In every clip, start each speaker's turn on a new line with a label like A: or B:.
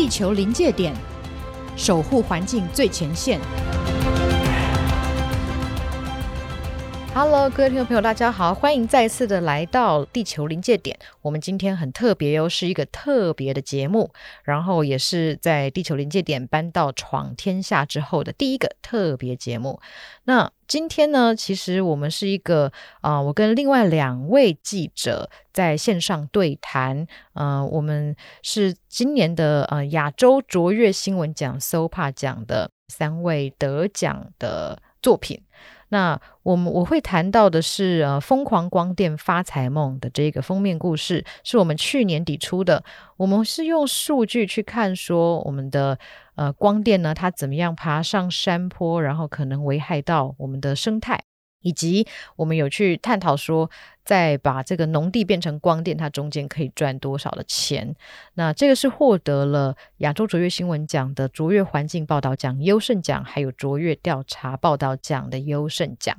A: 地球临界点，守护环境最前线。Hello，各位听众朋友，大家好，欢迎再次的来到地球临界点。我们今天很特别哟，是一个特别的节目，然后也是在地球临界点搬到闯天下之后的第一个特别节目。那今天呢，其实我们是一个啊，我跟另外两位记者在线上对谈。呃，我们是今年的呃亚洲卓越新闻奖 SOPA 奖的三位得奖的作品。那我们我会谈到的是呃，疯狂光电发财梦的这个封面故事，是我们去年底出的。我们是用数据去看说我们的呃光电呢，它怎么样爬上山坡，然后可能危害到我们的生态，以及我们有去探讨说。再把这个农地变成光电，它中间可以赚多少的钱？那这个是获得了亚洲卓越新闻奖的卓越环境报道奖优胜奖，还有卓越调查报道奖的优胜奖。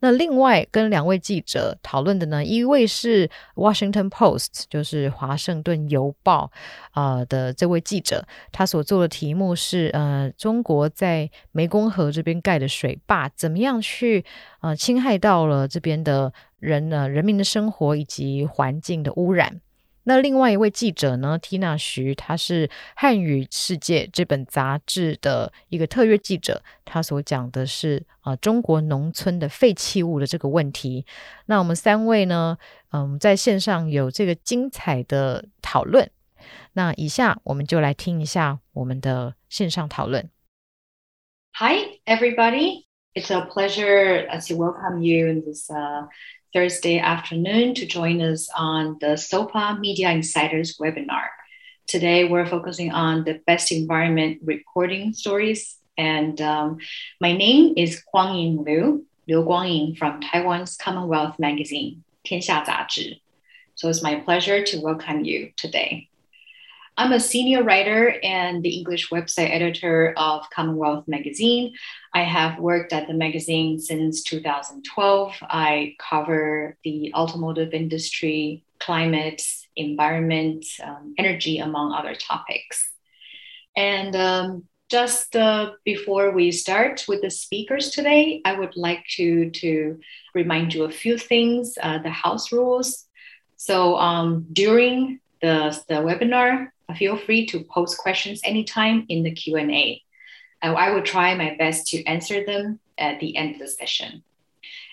A: 那另外跟两位记者讨论的呢，一位是 Washington Post，就是华盛顿邮报啊的这位记者，他所做的题目是呃，中国在湄公河这边盖的水坝怎么样去呃侵害到了这边的。人呢，人民的生活以及环境的污染。那另外一位记者呢，Tina 徐，他是《汉语世界》这本杂志的一个特约记者，他所讲的是啊，中国农村的废弃物的这个问题。那我们三位呢，嗯，在线上有这个精彩的讨论。那以下我们就来听一下我们的线上讨论。
B: Hi, everybody. It's a pleasure to welcome you in this. Thursday afternoon to join us on the SOPA Media Insiders webinar. Today, we're focusing on the best environment reporting stories. And um, my name is Guangying Liu, Liu Guangying from Taiwan's Commonwealth magazine, 天下杂志. So it's my pleasure to welcome you today. I'm a senior writer and the English website editor of Commonwealth Magazine. I have worked at the magazine since 2012. I cover the automotive industry, climate, environment, um, energy, among other topics. And um, just uh, before we start with the speakers today, I would like to, to remind you a few things, uh, the house rules. So um, during the, the webinar, feel free to post questions anytime in the Q&A. I will try my best to answer them at the end of the session.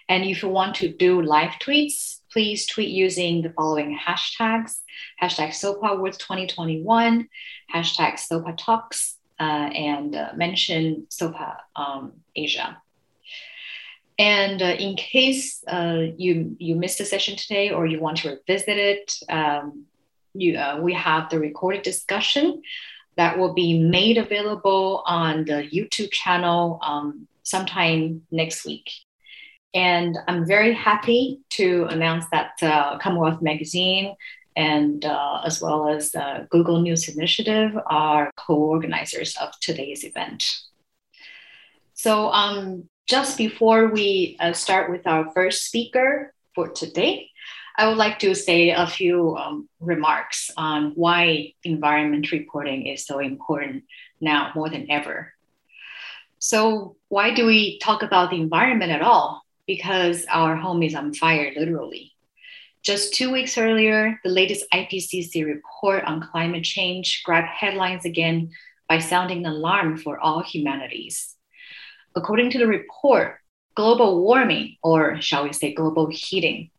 B: And if you want to do live tweets, please tweet using the following hashtags, hashtag SOPA Awards 2021, hashtag SOPA Talks, uh, and uh, mention SOPA um, Asia. And uh, in case uh, you, you missed the session today or you want to revisit it, um, you, uh, we have the recorded discussion that will be made available on the YouTube channel um, sometime next week. And I'm very happy to announce that uh, Commonwealth Magazine and uh, as well as uh, Google News Initiative are co-organizers of today's event. So um, just before we uh, start with our first speaker for today, I would like to say a few um, remarks on why environment reporting is so important now more than ever. So, why do we talk about the environment at all? Because our home is on fire, literally. Just two weeks earlier, the latest IPCC report on climate change grabbed headlines again by sounding an alarm for all humanities. According to the report, global warming, or shall we say global heating,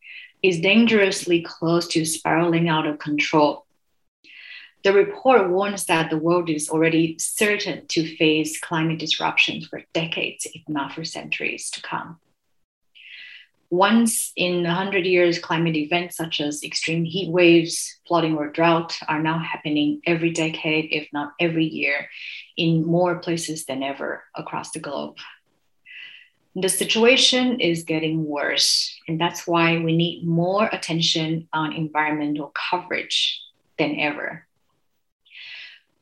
B: is dangerously close to spiraling out of control. The report warns that the world is already certain to face climate disruptions for decades, if not for centuries to come. Once in 100 years, climate events such as extreme heat waves, flooding, or drought are now happening every decade, if not every year, in more places than ever across the globe the situation is getting worse. And that's why we need more attention on environmental coverage than ever.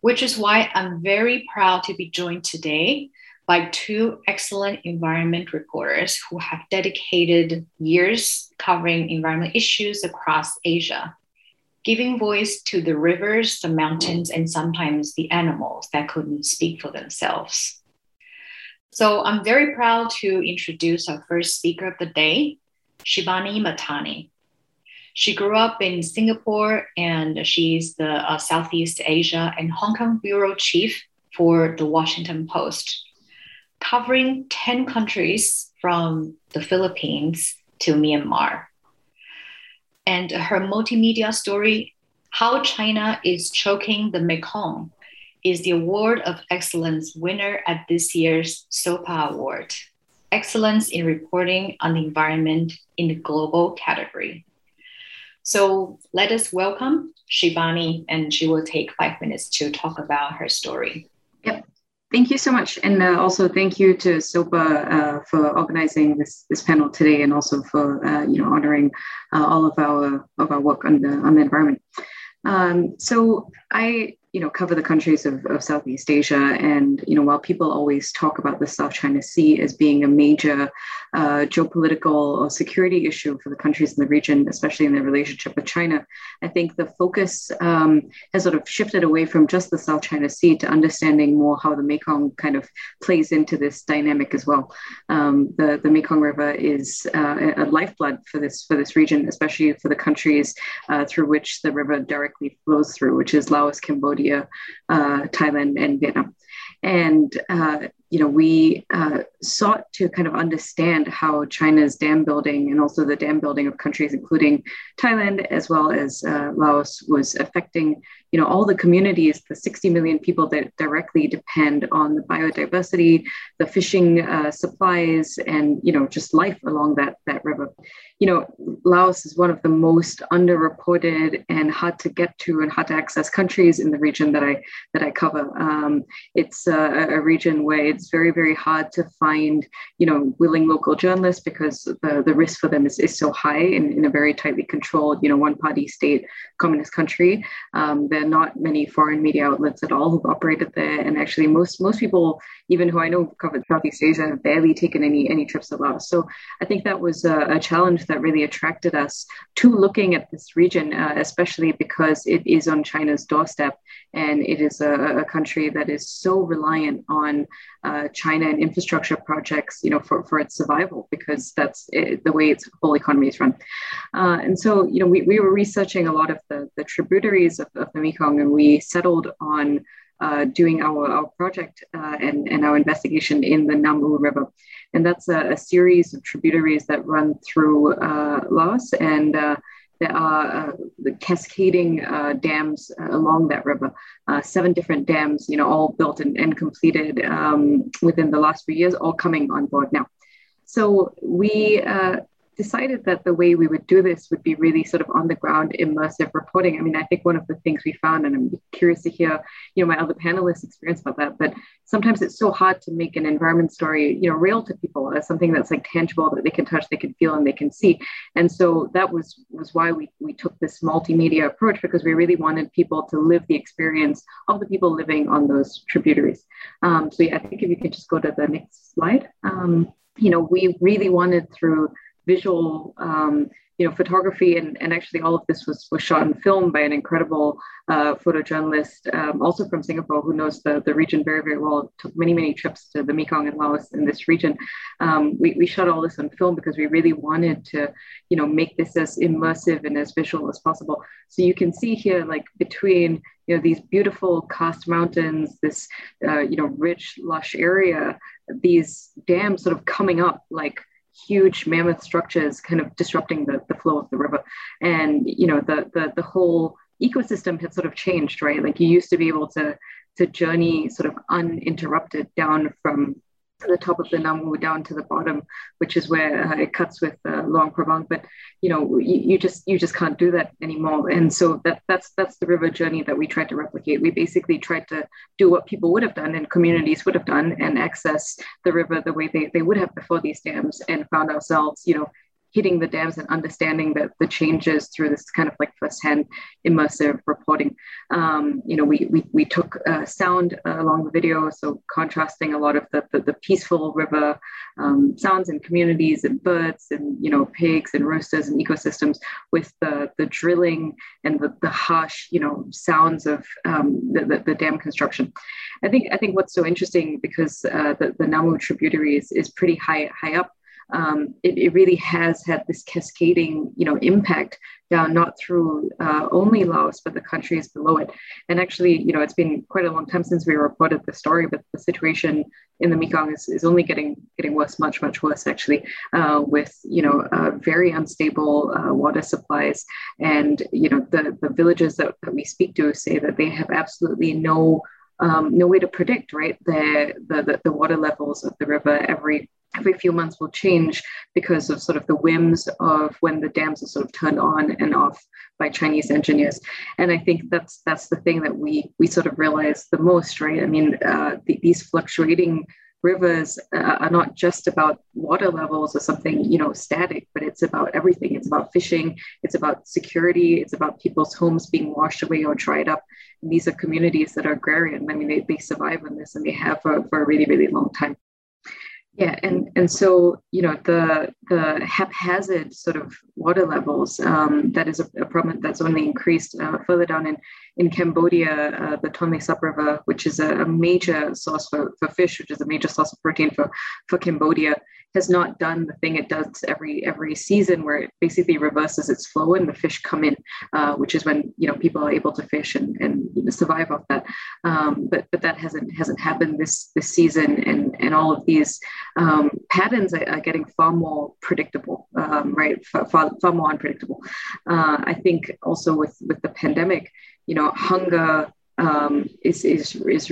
B: Which is why I'm very proud to be joined today by two excellent environment reporters who have dedicated years covering environment issues across Asia. giving voice to the rivers, the mountains, and sometimes the animals that couldn't speak for themselves. So I'm very proud to introduce our first speaker of the day, Shibani Mahtani. She grew up in Singapore and she's the uh, Southeast Asia and Hong Kong bureau chief for the Washington Post, covering 10 countries from the Philippines to Myanmar. And her multimedia story, How China is Choking the Mekong, is the Award of Excellence winner at this year's SOPA Award, Excellence in Reporting on the Environment in the Global category. So let us welcome Shibani, and she will take five minutes to talk about her story.
C: Yep. Thank you so much, and uh, also thank you to SOPA uh, for organizing this this panel today, and also for uh, you know honoring uh, all of our of our work on the on the environment. Um, so I you know cover the countries of, of Southeast Asia, and you know while people always talk about the South China Sea as being a major uh, geopolitical or security issue for the countries in the region, especially in their relationship with China, I think the focus um, has sort of shifted away from just the South China Sea to understanding more how the Mekong kind of plays into this dynamic as well. Um, the the Mekong River is uh, a lifeblood for this for this region, especially for the countries uh, through which the river directly flows through, which is Laos, Cambodia. Cambodia, uh, Thailand, and Vietnam. And uh, you know, we uh, sought to kind of understand how China's dam building and also the dam building of countries, including Thailand as well as uh, Laos, was affecting, you know, all the communities, the 60 million people that directly depend on the biodiversity, the fishing uh, supplies, and you know, just life along that that river. You know, Laos is one of the most underreported and hard to get to and hard to access countries in the region that I that I cover. Um, it's a, a region where it's very, very hard to find, you know, willing local journalists because the, the risk for them is, is so high in, in a very tightly controlled, you know, one party state communist country. Um, not many foreign media outlets at all who've operated there. And actually most most people, even who I know covered Southeast Asia, have barely taken any any trips to Laos. So I think that was a, a challenge that really attracted us to looking at this region, uh, especially because it is on China's doorstep and it is a, a country that is so reliant on uh, China and infrastructure projects, you know, for, for its survival, because that's it, the way its whole economy is run. Uh, and so, you know, we, we were researching a lot of the, the tributaries of, of the Mekong, and we settled on uh, doing our, our project uh, and, and our investigation in the Nam Ou River. And that's a, a, series of tributaries that run through uh, Laos and uh, there are uh, the cascading uh, dams along that river, seven different dams, you know, all built and, and completed um, within the last few years, all coming on board now. So we decided that the way we would do this would be really sort of on the ground immersive reporting. I mean, I think one of the things we found, and I'm curious to hear, you know, my other panelists' experience about that, but sometimes it's so hard to make an environment story, you know, real to people as something that's like tangible that they can touch, they can feel, and they can see. And so that was was why we we took this multimedia approach because we really wanted people to live the experience of the people living on those tributaries. Um, so yeah, I think if you could just go to the next slide. Um, you know, we really wanted through visual um, you know photography and, and actually all of this was was shot and filmed by an incredible uh, photojournalist um, also from singapore who knows the, the region very very well. Took many many trips to the mekong and laos in this region. Um, we, we shot all this on film because we really wanted to you know make this as immersive and as visual as possible. So you can see here like between you know these beautiful karst mountains this uh, you know rich lush area these dams sort of coming up like huge mammoth structures kind of disrupting the, the flow of the river. And, you know, the, the, the whole ecosystem had sort of changed, right? Like you used to be able to, to journey sort of uninterrupted down from the top of the Nam Ou down to the bottom, which is where uh, it cuts with uh, Luang Prabang. But you know, you, you, just you just can't do that anymore. And so that that's that's the river journey that we tried to replicate. We basically tried to do what people would have done and communities would have done and access the river the way they, they would have before these dams, and found ourselves, you know, hitting the dams and understanding the, the changes through this kind of like firsthand immersive reporting. Um, you know, we, we, we took uh, sound uh, along the video, so contrasting a lot of the, the, the peaceful river um, sounds and communities and birds and, you know, pigs and roosters and ecosystems with the, the drilling and the, the harsh, you know, sounds of um, the, the, the, dam construction. I think, I think what's so interesting because uh, the, the Nam Ou tributary is, is pretty high, high up um, it, it, really has had this cascading, you know, impact down not through uh, only Laos, but the countries below it. And actually, you know, it's been quite a long time since we reported the story, but the situation in the Mekong is, is only getting getting worse, much much worse actually, uh, with you know uh, very unstable uh, water supplies, and you know the the villages that, that we speak to say that they have absolutely no um, no way to predict, right? The, the, the water levels of the river every every few months will change because of sort of the whims of when the dams are sort of turned on and off by Chinese engineers. And I think that's that's the thing that we we sort of realize the most, right? I mean, uh, the, these fluctuating rivers uh, are not just about water levels or something you know static but it's about everything it's about fishing it's about security it's about people's homes being washed away or dried up these are communities that are agrarian. I mean they, they survive on this and they have for, for a really really long time. Yeah, and and so you know the the haphazard sort of water levels um, that is a, a, problem that's only increased uh, further down in in Cambodia, uh, the Tonle Sap River, which is a, a, major source for, for fish, which is a major source of protein for for Cambodia, has not done the thing it does every every season, where it basically reverses its flow and the fish come in, uh, which is when you know people are able to fish and, and survive off that. Um, but but that hasn't hasn't happened this this season, and and all of these um, patterns are, are, getting far more predictable, um, right? Far, far, far, more unpredictable. Uh, I think also with with the pandemic, you know, hunger um, is, is, is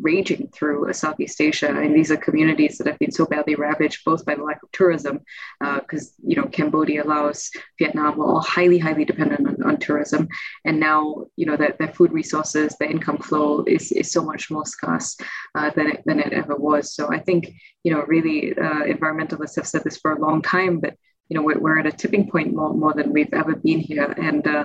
C: raging through Southeast Asia. And these are communities that have been so badly ravaged, both by the lack of tourism, because, uh, you know, Cambodia, Laos, Vietnam were all highly, highly dependent on, on tourism. And now, you know, their, their food resources, their income flow is, is so much more scarce uh, than, it, than it ever was. So I think, you know, really uh, environmentalists have said this for a long time, but, you know, we're, we're at a tipping point more, more than we've ever been here. And uh,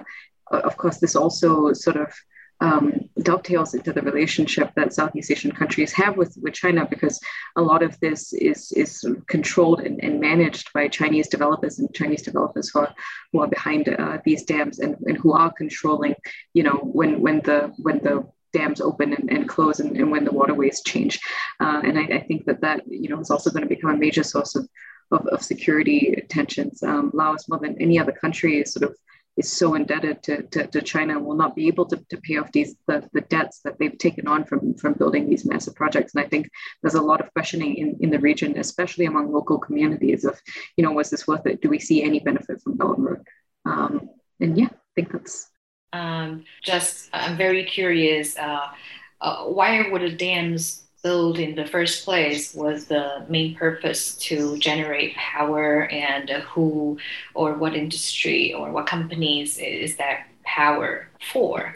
C: of course, this also sort of um, dovetails into the relationship that Southeast Asian countries have with, with China because a lot of this is, is controlled and, and managed by Chinese developers and Chinese developers who are, who are behind uh, these dams and, and who are controlling, you know, when, when the when the dams open and, and close and, and when the waterways change. Uh, and I, I, think that that, you know, is also going to become a major source of, of, of security tensions. Um, Laos, more than any other country, is sort of is so indebted to, to, to China will not be able to, to pay off these the, the debts that they've taken on from, from building these massive projects. And I think there's a lot of questioning in, in the region, especially among local communities of, you know, was this worth it? Do we see any benefit from Belt and Road? Um, and yeah, I think that's.
B: Um, just, I'm very curious. Uh, uh, why were the dams built in the first place was the main purpose to generate power and who or what industry or what companies is that power for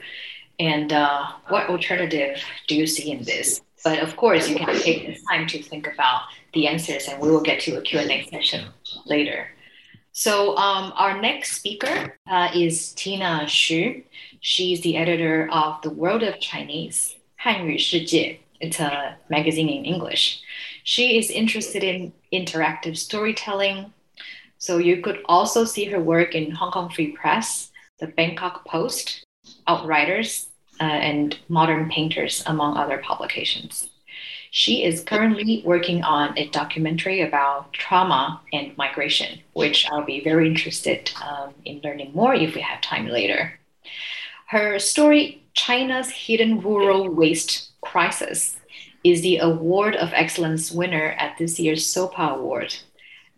B: and uh, what alternative do you see in this but of course you can take this time to think about the answers and we will get to a q&a session later so um, our next speaker uh, is tina xu she's the editor of the world of chinese 汉语世界 it's a magazine in English. She is interested in interactive storytelling. So you could also see her work in Hong Kong Free Press, the Bangkok Post, Outriders, uh, and Modern Painters, among other publications. She is currently working on a documentary about trauma and migration, which I'll be very interested um, in learning more if we have time later. Her story, China's Hidden Rural Waste Crisis is the Award of Excellence winner at this year's SOPA Award,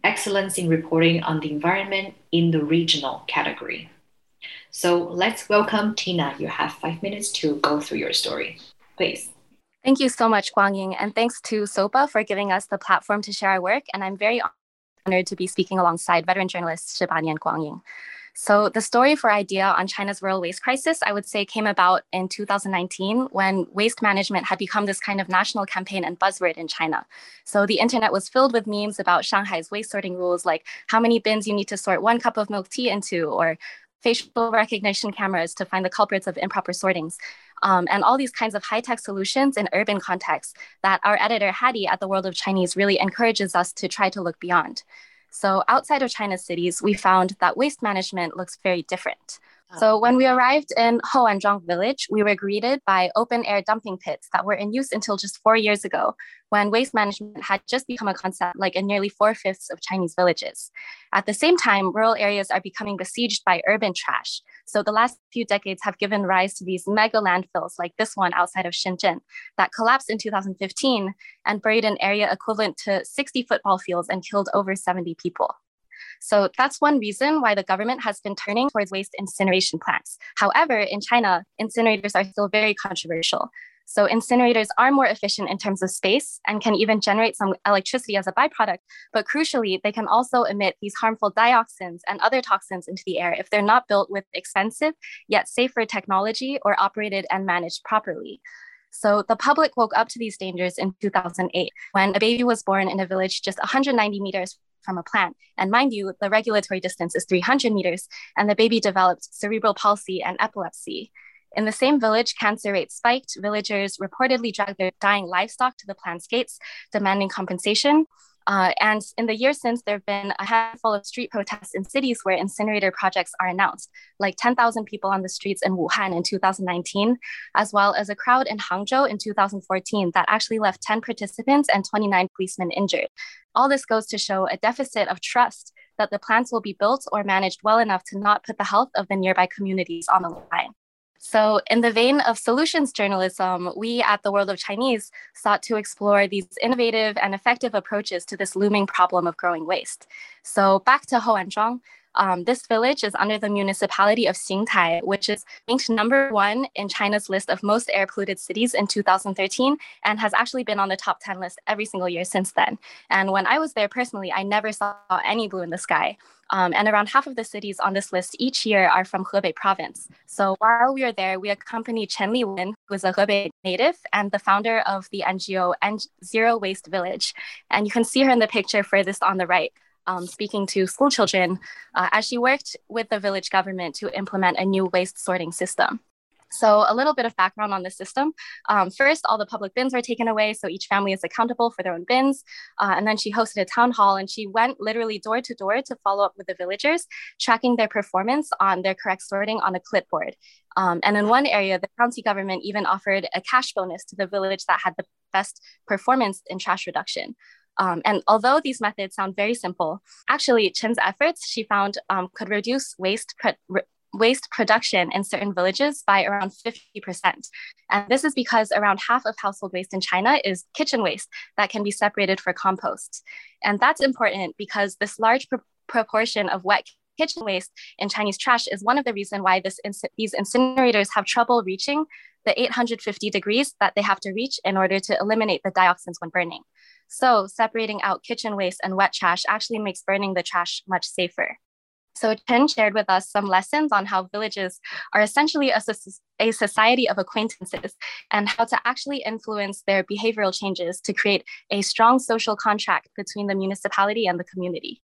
B: Excellence in Reporting on the Environment in the Regional category. So let's welcome Tina. You have five minutes to go through your story. Please.
D: Thank you so much, Guangying, and thanks to SOPA for giving us the platform to share our work. And I'm very honored to be speaking alongside veteran journalist Shibani and Guangying. So, the story for IDEA on China's rural waste crisis, I would say, came about in 2019 when waste management had become this kind of national campaign and buzzword in China. So, the internet was filled with memes about Shanghai's waste sorting rules, like how many bins you need to sort one cup of milk tea into, or facial recognition cameras to find the culprits of improper sortings. Um, and all these kinds of high tech solutions in urban contexts that our editor Hattie at the World of Chinese really encourages us to try to look beyond. So outside of China's cities, we found that waste management looks very different. Ah. So when we arrived in Houanzhuang village, we were greeted by open air dumping pits that were in use until just four years ago, when waste management had just become a concept like in nearly four fifths of Chinese villages. At the same time, rural areas are becoming besieged by urban trash. So the last few decades have given rise to these mega landfills like this one outside of Shenzhen that collapsed in 2015 and buried an area equivalent to 60 football fields and killed over 70 people. So that's one reason why the government has been turning towards waste incineration plants. However, in China, incinerators are still very controversial. So incinerators are more efficient in terms of space and can even generate some electricity as a byproduct. But crucially, they can also emit these harmful dioxins and other toxins into the air if they're not built with expensive yet safer technology or operated and managed properly. So the public woke up to these dangers in 2008 when a baby was born in a village just 190 meters from a plant. And mind you, the regulatory distance is 300 meters, and the baby developed cerebral palsy and epilepsy. In the same village, cancer rates spiked. Villagers reportedly dragged their dying livestock to the plant's gates, demanding compensation. Uh, and in the years since, there have been a handful of street protests in cities where incinerator projects are announced, like 10,000 people on the streets in Wuhan in 2019, as well as a crowd in Hangzhou in 2014 that actually left 10 participants and 29 policemen injured. All this goes to show a deficit of trust that the plants will be built or managed well enough to not put the health of the nearby communities on the line. So, in the vein of solutions journalism, we at the World of Chinese sought to explore these innovative and effective approaches to this looming problem of growing waste. So, back to Houanzhuang, um, this village is under the municipality of Xingtai, which is ranked number one in China's list of most air polluted cities in 2013 and has actually been on the top 10 list every single year since then. And when I was there personally, I never saw any blue in the sky. Um, and around half of the cities on this list each year are from Hebei province. So while we were there, we accompanied Chen Liwen, who is a Hebei native and the founder of the NGO Zero Waste Village. And you can see her in the picture furthest on the right um, speaking to school children uh, as she worked with the village government to implement a new waste sorting system. So, a little bit of background on the system. Um, first, all the public bins were taken away, so each family is accountable for their own bins. Uh, and then she hosted a town hall and she went literally door to door to follow up with the villagers, tracking their performance on their correct sorting on a clipboard. Um, and in one area, the county government even offered a cash bonus to the village that had the best performance in trash reduction. Um, and although these methods sound very simple, actually Chen's efforts she found um, could reduce waste re- waste production in certain villages by around 50%. And this is because around half of household waste in China is kitchen waste that can be separated for compost. And that's important because this large pr- proportion of wet kitchen waste in Chinese trash is one of the reasons why this these incinerators have trouble reaching the 850 degrees that they have to reach in order to eliminate the dioxins when burning. So separating out kitchen waste and wet trash actually makes burning the trash much safer. So Chen shared with us some lessons on how villages are essentially a, a society of acquaintances and how to actually influence their behavioral changes to create a strong social contract between the municipality and the community.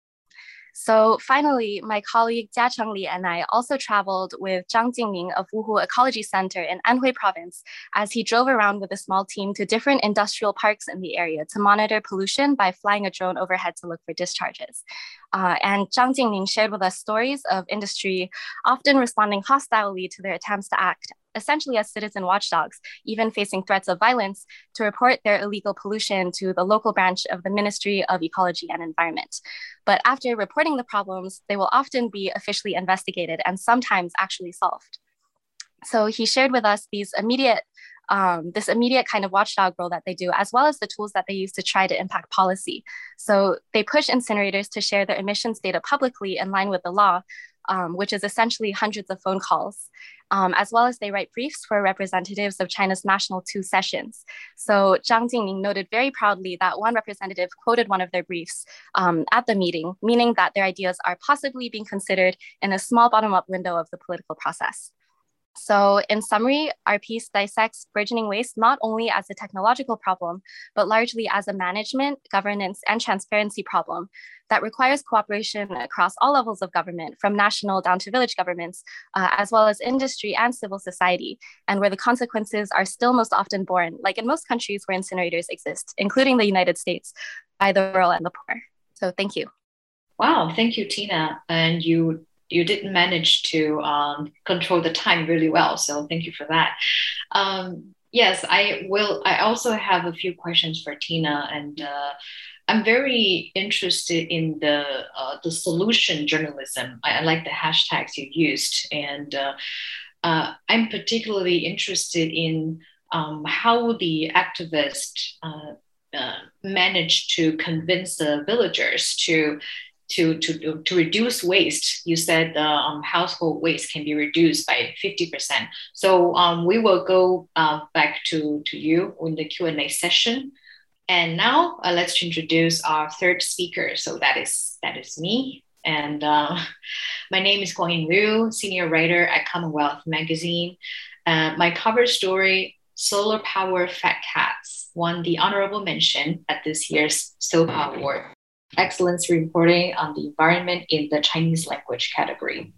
D: So finally, my colleague Jia Chengli and I also traveled with Zhang Jingming of Wuhu Ecology Center in Anhui Province as he drove around with a small team to different industrial parks in the area to monitor pollution by flying a drone overhead to look for discharges. Uh, and Zhang Jingming shared with us stories of industry often responding hostilely to their attempts to act essentially as citizen watchdogs, even facing threats of violence, to report their illegal pollution to the local branch of the Ministry of Ecology and Environment. But after reporting the problems, they will often be officially investigated and sometimes actually solved. So he shared with us these immediate um, this immediate kind of watchdog role that they do, as well as the tools that they use to try to impact policy. So they push incinerators to share their emissions data publicly in line with the law, um, which is essentially hundreds of phone calls. Um, as well as they write briefs for representatives of China's National Two sessions. So Zhang Jingming noted very proudly that one representative quoted one of their briefs um, at the meeting, meaning that their ideas are possibly being considered in a small bottom-up window of the political process. So, in summary, our piece dissects burgeoning waste not only as a technological problem, but largely as a management, governance, and transparency problem that requires cooperation across all levels of government, from national down to village governments, uh, as well as industry and civil society, and where the consequences are still most often borne, like in most countries where incinerators exist, including the United States, by the rural and the poor. So, thank you.
B: Wow, thank you, Tina. And you you didn't manage to um, control the time really well. So thank you for that. Um, yes, I will. I also have a few questions for Tina, and uh, I'm very interested in the uh, the solution journalism. I, I, like the hashtags you used, and uh, uh I'm particularly interested in um, how the activists uh, uh, managed to convince the villagers to to, to, to reduce waste, you said the um, household waste can be reduced by 50%. So um, we will go uh, back to, to you in the Q&A session. And now uh, let's introduce our third speaker. So that is, that is me. And uh, my name is Guangying Liu, senior writer at Commonwealth Magazine. Uh, my cover story, Solar Power Fat Cats, won the honorable mention at this year's SOPA Award excellence reporting on the environment in the Chinese language category.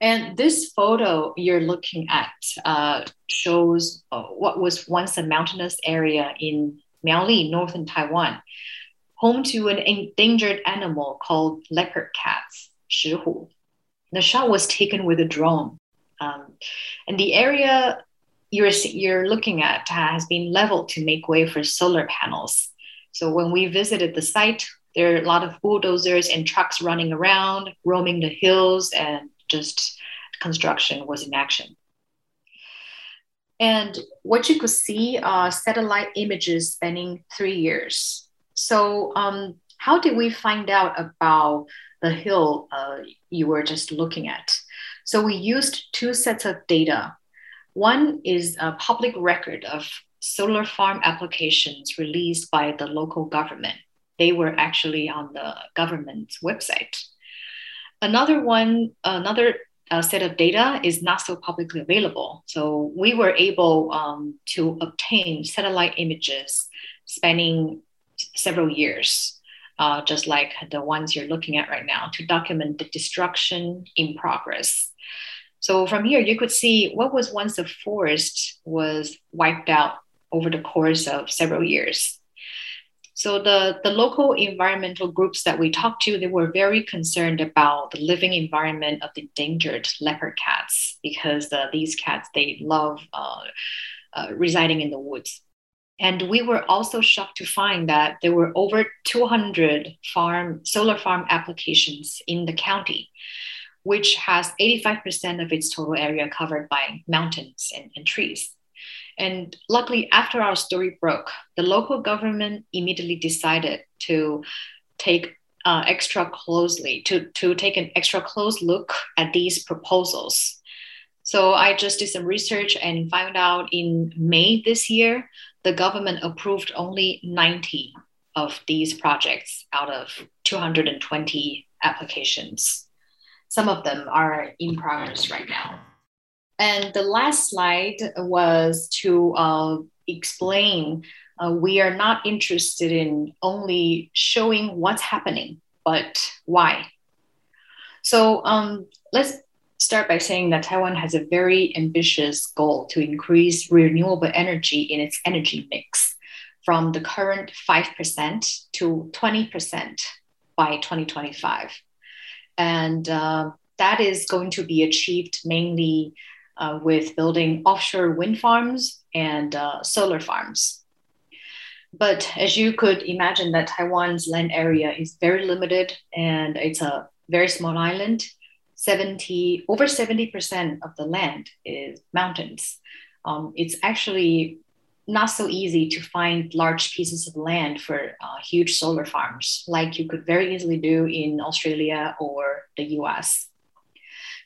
B: And this photo you're looking at uh, shows uh, what was once a mountainous area in Miaoli, northern Taiwan, home to an endangered animal called leopard cats, shihu. The shot was taken with a drone. Um, and the area you're, you're looking at has been leveled to make way for solar panels. So when we visited the site, there are a lot of bulldozers and trucks running around, roaming the hills, and just construction was in action. And what you could see are satellite images spanning three years. So, um, how did we find out about the hill uh, you were just looking at? So, we used two sets of data. One is a public record of solar farm applications released by the local government they were actually on the government's website. Another one, another uh, set of data is not so publicly available. So we were able um, to obtain satellite images spanning several years, uh, just like the ones you're looking at right now, to document the destruction in progress. So from here, you could see what was once a forest was wiped out over the course of several years. So the, the local environmental groups that we talked to, they were very concerned about the living environment of the endangered leopard cats because the, these cats, they love uh, uh, residing in the woods. And we were also shocked to find that there were over 200 farm solar farm applications in the county, which has 85% of its total area covered by mountains and, and trees. And luckily, after our story broke, the local government immediately decided to take uh, extra closely to, to take an extra close look at these proposals. So I just did some research and found out in May this year, the government approved only 90 of these projects out of 220 applications. Some of them are in progress right now. And the last slide was to uh, explain uh, we are not interested in only showing what's happening, but why. So um, let's start by saying that Taiwan has a very ambitious goal to increase renewable energy in its energy mix from the current 5% to 20% by 2025. And uh, that is going to be achieved mainly uh, with building offshore wind farms and uh, solar farms. But as you could imagine, that Taiwan's land area is very limited and it's a very small island. 70 over 70% of the land is mountains. Um, it's actually not so easy to find large pieces of land for uh, huge solar farms like you could very easily do in Australia or the US.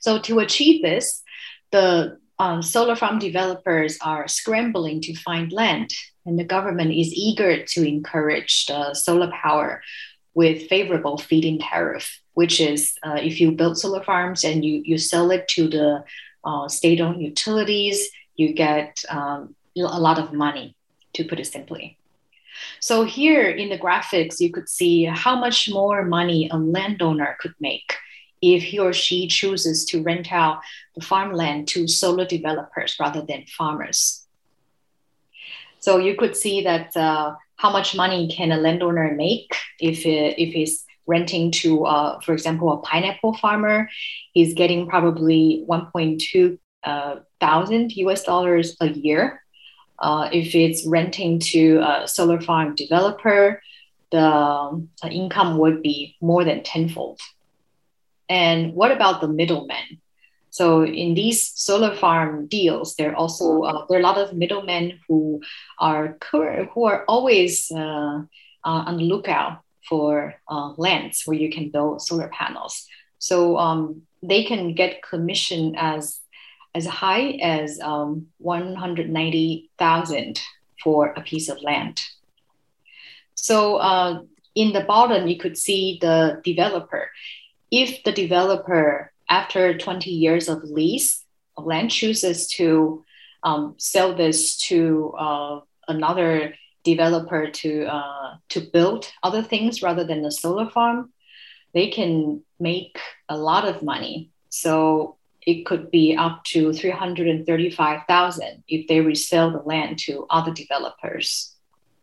B: So to achieve this, the um, solar farm developers are scrambling to find land, and the government is eager to encourage the solar power with favorable feed-in tariff, which is uh, if you build solar farms and you, you sell it to the uh, state-owned utilities, you get um, a lot of money, to put it simply. So here in the graphics, you could see how much more money a landowner could make if he or she chooses to rent out the farmland to solar developers rather than farmers. So you could see that uh, how much money can a landowner make if, it, if he's renting to, uh, for example, a pineapple farmer, he's getting probably 1.2 uh, thousand US dollars a year. Uh, if it's renting to a solar farm developer, the um, income would be more than tenfold. And what about the middlemen? So in these solar farm deals, there are also uh, there are a lot of middlemen who are who are always uh, uh, on the lookout for uh, lands where you can build solar panels. So um, they can get commission as as high as um, 190,000 for a piece of land. So uh, in the bottom, you could see the developer. If the developer, after 20 years of lease of land, chooses to um, sell this to uh, another developer to uh, to build other things rather than a solar farm, they can make a lot of money. So it could be up to 335,000 if they resell the land to other developers.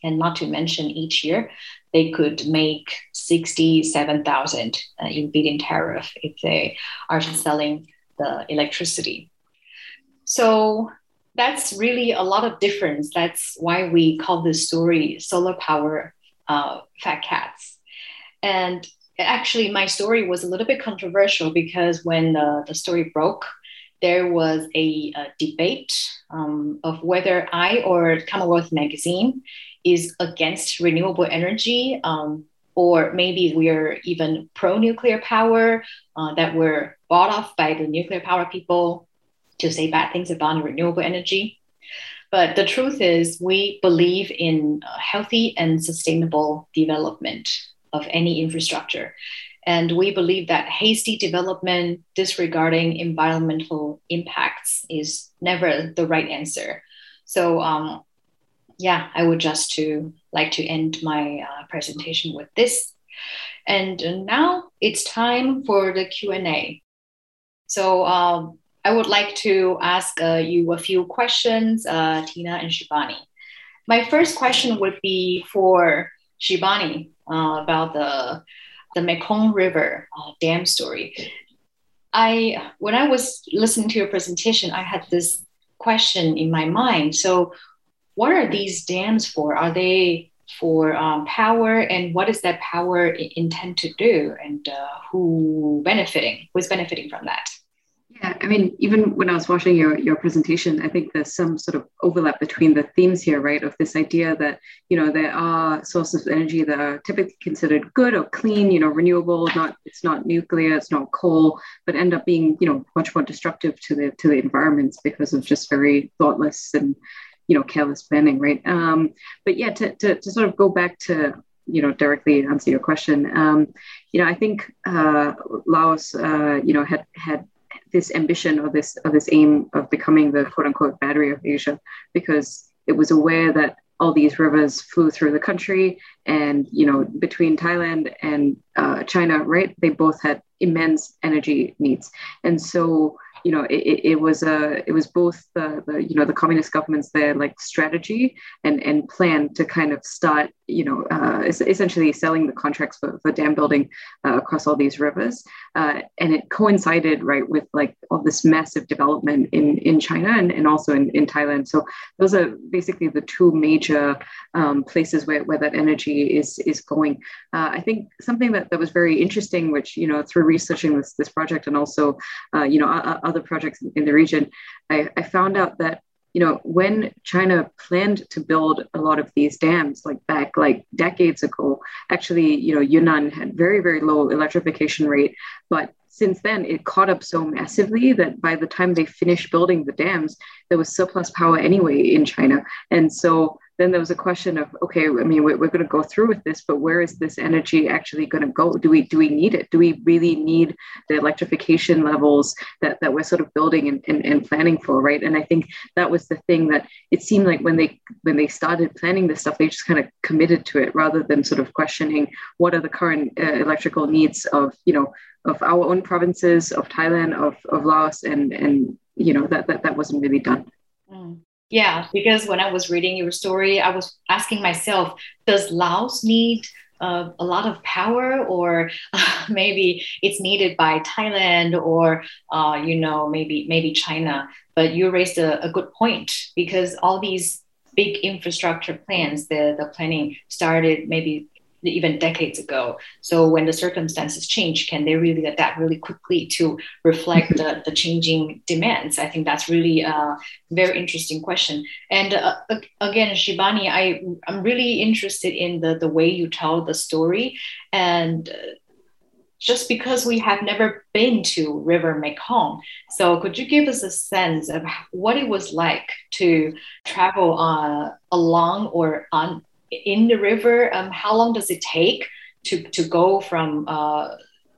B: And not to mention each year, they could make 67,000 uh, in feed-in tariff if they are selling the electricity. So that's really a lot of difference. That's why we call this story solar power uh, fat cats. And actually my story was a little bit controversial because when the, the story broke there was a, a debate um, of whether i or commonwealth magazine is against renewable energy um, or maybe we're even pro-nuclear power uh, that were bought off by the nuclear power people to say bad things about renewable energy but the truth is we believe in healthy and sustainable development of any infrastructure. And we believe that hasty development disregarding environmental impacts is never the right answer. So, um, yeah, I would just to like to end my uh, presentation with this. And now it's time for the Q&A. So um, I would like to ask uh, you a few questions, uh, Tina and Shibani. My first question would be for Shibani uh, about the the Mekong River uh, dam story. I when I was listening to your presentation, I had this question in my mind. So, what are these dams for? Are they for um, power, and what is that power intend to do, and uh, who benefiting? Who's benefiting from that?
C: Yeah, I mean, even when I was watching your, your presentation, I think there's some sort of overlap between the themes here, right? Of this idea that, you know, there are sources of energy that are typically considered good or clean, you know, renewable, not it's not nuclear, it's not coal, but end up being, you know, much more destructive to the to the environments because of just very thoughtless and, you know, careless planning, right? Um, but yeah, to, to, to sort of go back to you know directly answer your question um, you know i think uh, laos uh, you know had had this ambition or this or this aim of becoming the quote unquote battery of Asia because it was aware that all these rivers flew through the country and you know between Thailand and uh, China right they both had immense energy needs and so you know, it, it was a it was both the, the you know the communist governments their like strategy and and plan to kind of start you know uh, essentially selling the contracts for, for dam building uh, across all these rivers, uh, and it coincided right with like all this massive development in in China and, and also in, in Thailand. So those are basically the two major um, places where, where that energy is is going. Uh, I think something that, that was very interesting, which you know through researching this this project and also uh, you know other projects in the region, I, I found out that you know when China planned to build a lot of these dams, like back like decades ago, actually you know Yunnan had very very low electrification rate, but since then it caught up so massively that by the time they finished building the dams, there was surplus power anyway in China. And so then there was a question of okay i mean we're, we're going to go through with this but where is this energy actually going to go? Do we do we need it? Do we really need the electrification levels that, that we're sort of building and, and, and planning for right? And i think that was the thing that it seemed like when they when they started planning this stuff they just kind of committed to it rather than sort of questioning what are the current uh, electrical needs of you know of our own provinces of thailand of, of laos and and you know that that, that wasn't really done.
B: Mm. Yeah, because when I was reading your story, I was asking myself, does Laos need uh, a lot of power, or uh, maybe it's needed by Thailand, or uh, you know, maybe maybe China? But you raised a, a good point because all these big infrastructure plans, the the planning started maybe even decades ago. So when the circumstances change, can they really adapt really quickly to reflect the, the changing demands? I think that's really a very interesting question. And uh, again, Shibani, I, I'm really interested in the, the way you tell the story. And uh, just because we have never been to River Mekong. So could you give us a sense of what it was like to travel uh, along or on in the river, um, how long does it take to, to go from uh,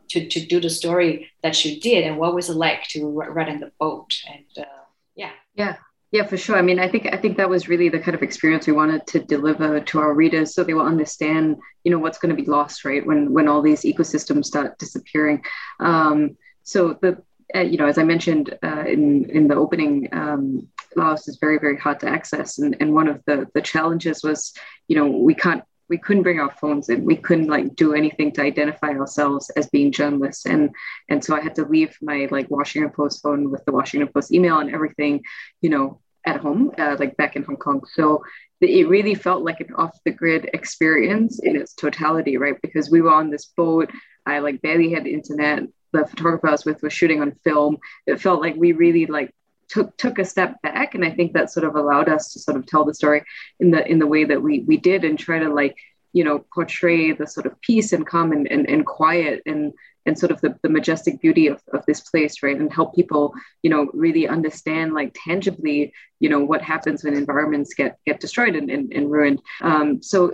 B: to, to do the story that you did? And what was it like to ride in the boat? And uh, yeah.
C: Yeah. Yeah for sure. I mean i think i think that was really the kind of experience we wanted to deliver to our readers so they will understand you know what's going to be lost right when when all these ecosystems start disappearing. Um, so the uh, you know as i mentioned uh, in in the opening um, Laos is very, very hard to access. And, and one of the, the challenges was, you know, we can't we couldn't bring our phones in. We couldn't like do anything to identify ourselves as being journalists. And and so I had to leave my like Washington Post phone with the Washington Post email and everything, you know, at home, uh, like back in Hong Kong. So it really felt like an off the grid experience in its totality, right? Because we were on this boat. I like barely had internet. The photographer I was with was shooting on film. It felt like we really like took took a step back. And i think that sort of allowed us to sort of tell the story in the in the way that we we did and try to like you know portray the sort of peace and calm and, and, and quiet and and sort of the, the majestic beauty of, of this place right? And help people you know really understand like tangibly you know what happens when environments get get destroyed and, and, and ruined. Um so,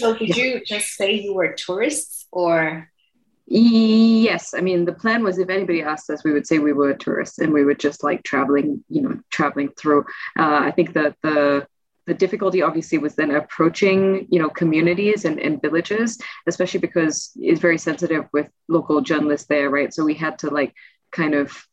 B: so did you just say you were tourists or
C: Yes, I mean the plan was if anybody asked us, we would say we were tourists and we were just like traveling, you know, traveling through. Uh, I think that the the difficulty obviously was then approaching, you know, communities and, and villages, especially because it's very sensitive with local journalists there, right? So we had to like kind of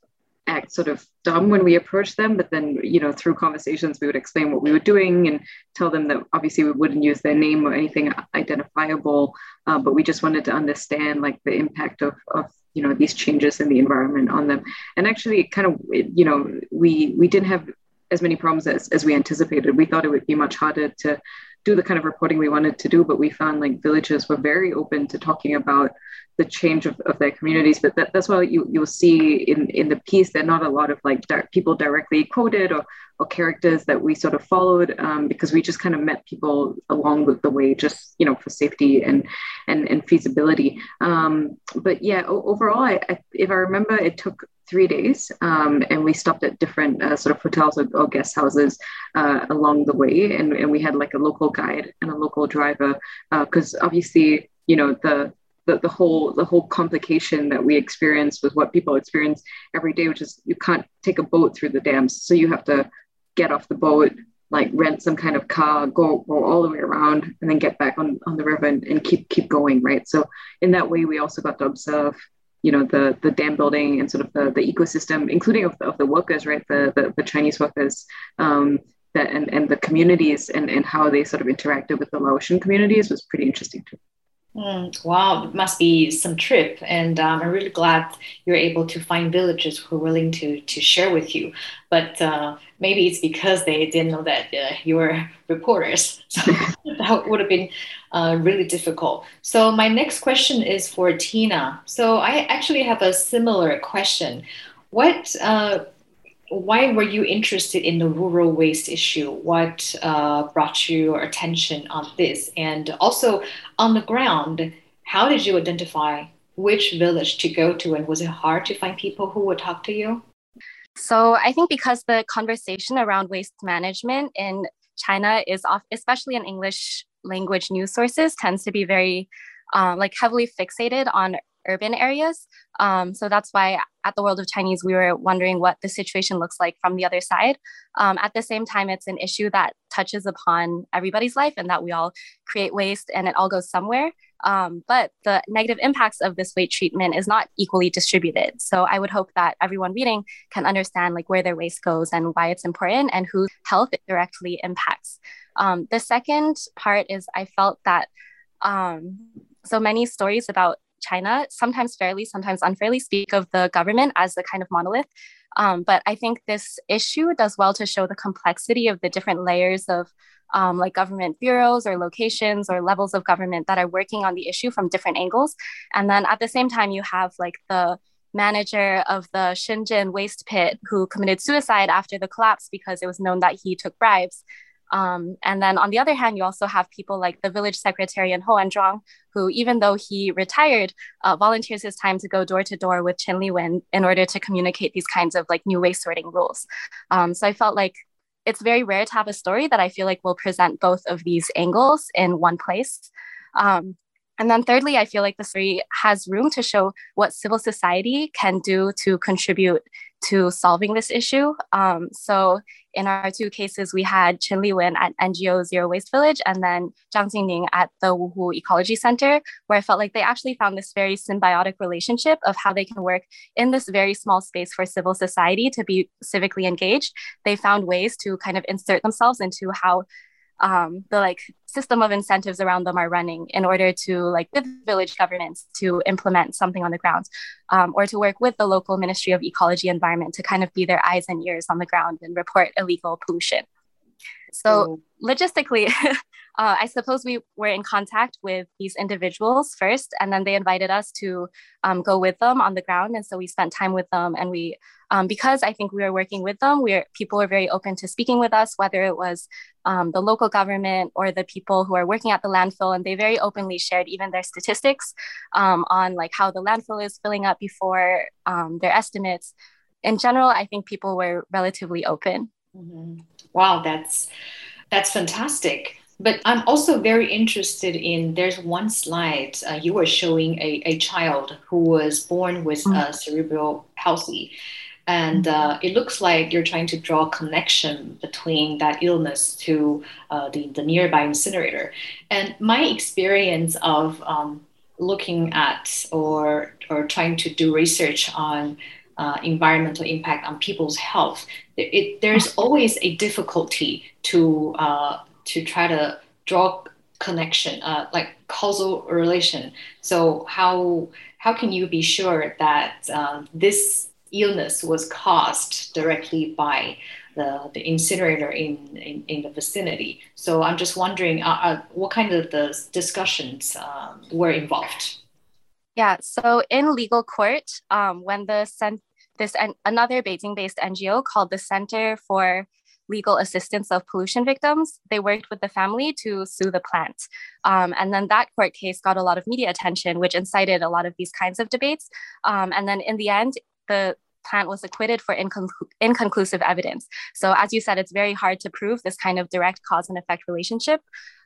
C: act sort of dumb when we approached them but then you know through conversations we would explain what we were doing and tell them that obviously we wouldn't use their name or anything identifiable. Uh, but we just wanted to understand like the impact of, of you know these changes in the environment on them. And actually kind of you know we we didn't have as many problems as, as we anticipated. We thought it would be much harder to do the kind of reporting we wanted to do but we found like villages were very open to talking about the change of, of their communities. But that, that's why you, you'll see in, in the piece, there are not a lot of like di- people directly quoted or, or characters that we sort of followed um, because we just kind of met people along the, the way, just, you know, for safety and, and, and feasibility. Um, but yeah, o- overall, I, I, if I remember, it took three days um, and we stopped at different uh, sort of hotels or, or guest houses uh, along the way. And, and we had like a local guide and a local driver because uh, obviously, you know, the the, the whole the whole complication that we experience with what people experience every day, which is you can't take a boat through the dams. So you have to get off the boat, like rent some kind of car, go go all the way around, and then get back on, on the river and, and keep keep going, right? So in that way, we also got to observe you know the the dam building and sort of the, the ecosystem including of the, of the workers right the, the, the chinese workers um, that and, and the communities and, and how they sort of interacted with the laotian communities was pretty interesting too
B: Mm, wow, it must be some trip, and um, I'm really glad you're able to find villagers who are willing to to share with you. But uh, maybe it's because they didn't know that uh, you were reporters, so that would have been uh, really difficult. So my next question is for Tina. So I actually have a similar question. What uh, why were you interested in the rural waste issue? What uh, brought your attention on this? And also on the ground, how did you identify which village to go to, and was it hard to find people who would talk to you?
D: So I think because the conversation around waste management in China is off, especially in English language news sources, tends to be very um, like heavily fixated on urban areas. Um, so that's why at the World of Chinese, we were wondering what the situation looks like from the other side. Um, at the same time, it's an issue that touches upon everybody's life and that we all create waste and it all goes somewhere. Um, but the negative impacts of this waste treatment is not equally distributed. So I would hope that everyone reading can understand like where their waste goes and why it's important and whose health it directly impacts. Um, the second part is I felt that um, so many stories about China, sometimes fairly, sometimes unfairly, speak of the government as a kind of monolith. Um, but I think this issue does well to show the complexity of the different layers of um, like government bureaus or locations or levels of government that are working on the issue from different angles. And then at the same time, you have like the manager of the Shenzhen waste pit who committed suicide after the collapse because it was known that he took bribes. Um, and then on the other hand, you also have people like the village secretary in Hoanzhuang, who, even though he retired, uh, volunteers his time to go door to door with Chen Liwen in order to communicate these kinds of like new waste sorting rules. Um, so I felt like it's very rare to have a story that I feel like will present both of these angles in one place. Um, and then thirdly, I feel like the story has room to show what civil society can do to contribute to solving this issue. Um, so in our two cases, we had Chen Liwen at NGO Zero Waste Village and then Zhang Jingning at the Wuhu Ecology Center, where I felt like they actually found this very symbiotic relationship of how they can work in this very small space for civil society to be civically engaged. They found ways to kind of insert themselves into how um, the like system of incentives around them are running in order to like with village governments to implement something on the ground um, or to work with the local ministry of ecology environment to kind of be their eyes and ears on the ground and report illegal pollution. So logistically uh, I suppose we were in contact with these individuals first, and then they invited us to um, go with them on the ground. And so we spent time with them, and we, um, because I think we were working with them, we people were very open to speaking with us, whether it was um, the local government or the people who are working at the landfill, and they very openly shared even their statistics um, on like how the landfill is filling up before um, their estimates. In general, I think people were relatively open.
B: Mm-hmm. Wow, that's that's fantastic. But I'm also very interested in there's one slide uh, you were showing a, a child who was born with mm-hmm. uh, cerebral palsy. And uh, it looks like you're trying to draw a connection between that illness to uh, the, the nearby incinerator. And my experience of um, looking at or, or trying to do research on uh, environmental impact on people's health, it, there's mm-hmm. always a difficulty to uh, to try to draw connection, uh, like causal relation. So how how can you be sure that uh, this illness was caused directly by the, the incinerator in, in, in the vicinity? So I'm just wondering uh, uh what kind of the discussions um, were involved.
D: Yeah, so in legal court, um, when the cent- this and another Beijing-based NGO called the Center for legal assistance of pollution victims. They worked with the family to sue the plant. Um, and then that court case got a lot of media attention, which incited a lot of these kinds of debates. Um, and then in the end, the plant was acquitted for inconclu- inconclusive evidence. So, as you said, it's very hard to prove this kind of direct cause and effect relationship.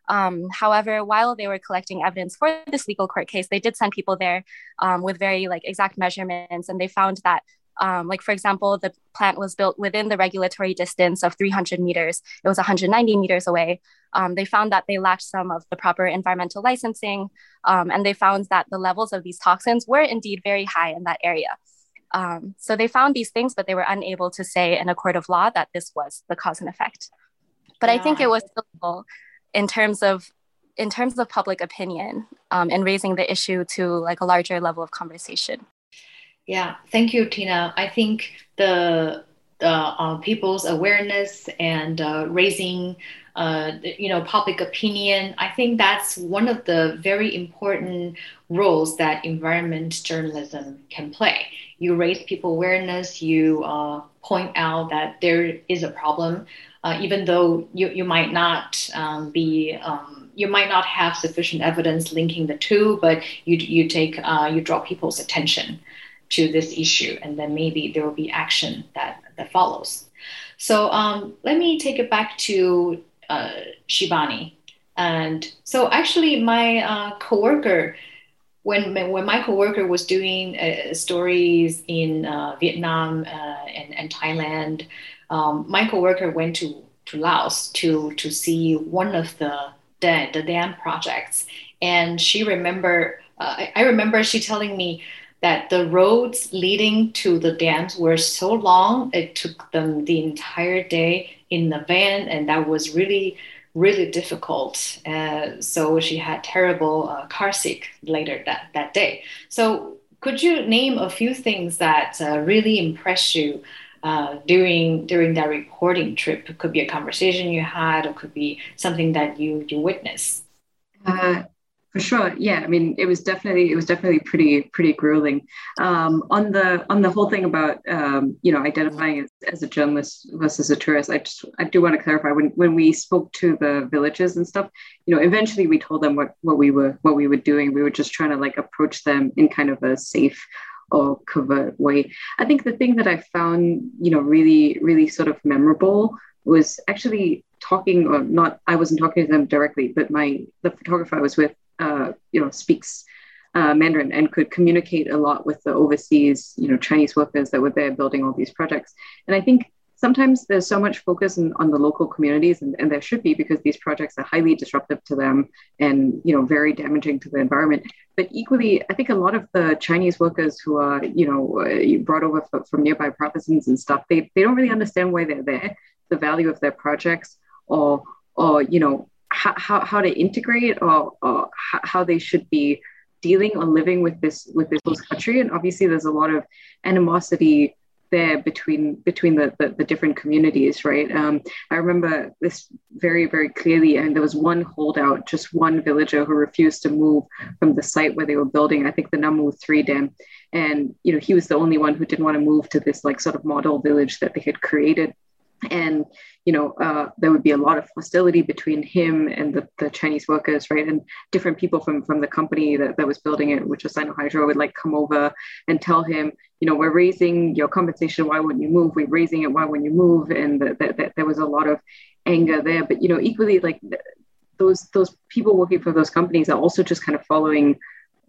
D: Um, however, while they were collecting evidence for this legal court case, they did send people there um, with very like exact measurements, and they found that um, like for example, the plant was built within the regulatory distance of 300 meters. It was 190 meters away. Um, they found that they lacked some of the proper environmental licensing, um, and they found that the levels of these toxins were indeed very high in that area. Um, so they found these things, but they were unable to say in a court of law that this was the cause and effect. But yeah. I think it was still in terms of in terms of public opinion um, and raising the issue to like a larger level of conversation.
B: Yeah, thank you, Tina. I think the uh, people's awareness and uh, raising, uh, you know, public opinion. I think that's one of the very important roles that environment journalism can play. you raise people awareness, you uh, point out that there is a problem, uh, even though you, you might not um, be um, you might not have sufficient evidence linking the two, but you you take uh, you draw people's attention to this issue, and then maybe there will be action that that follows. So um, let me take it back to uh, Shibani. And so actually, my uh, coworker when when my coworker was doing uh, stories in uh, Vietnam uh, and, and Thailand, um, my coworker went to to Laos to to see one of the the, the dam projects, and she remember uh, I, I remember she telling me that the roads leading to the dams were so long it took them the entire day in the van, and that was really really difficult. Uh, so she had terrible uh, car sick later that, that day. So could you name a few things that uh, really impressed you uh, during during that reporting trip? It could be a conversation you had, or could be something that you you witnessed.
C: Uh, for sure yeah i mean it was definitely it was definitely pretty pretty grueling. Um, on the on the whole thing about um, you know identifying as, as a journalist versus a tourist i just i do want to clarify when when we spoke to the villages and stuff you know eventually we told them what what we were what we were doing. We were just trying to like approach them in kind of a safe or covert way. I think the thing that i found you know really really sort of memorable was actually talking or not i wasn't talking to them directly but my the photographer i was with uh, you know speaks uh, Mandarin and could communicate a lot with the overseas you know Chinese workers that were there building all these projects. And I think sometimes there's so much focus on, on the local communities and, and there should be because these projects are highly disruptive to them and you know very damaging to the environment but equally i think a lot of the chinese workers who are you know uh, brought over from nearby provinces and stuff they, they don't really understand why they're there the value of their projects or or you know how, how to integrate or, or how they should be dealing or living with this with this host country. And obviously there's a lot of animosity there between between the, the, the different communities right? Um, i remember this very very clearly and there was one holdout just one villager who refused to move from the site where they were building i think the Nam Ou 3 dam. And you know he was the only one who didn't want to move to this like sort of model village that they had created and you know uh, there would be a lot of hostility between him and the, the Chinese workers, right? And different people from from the company that, that was building it, which was Sinohydro, would like come over and tell him, you know, we're raising your compensation. Why wouldn't you move? We're raising it. Why wouldn't you move? And that the, the, there was a lot of anger there. But you know, equally like those those people working for those companies are also just kind of following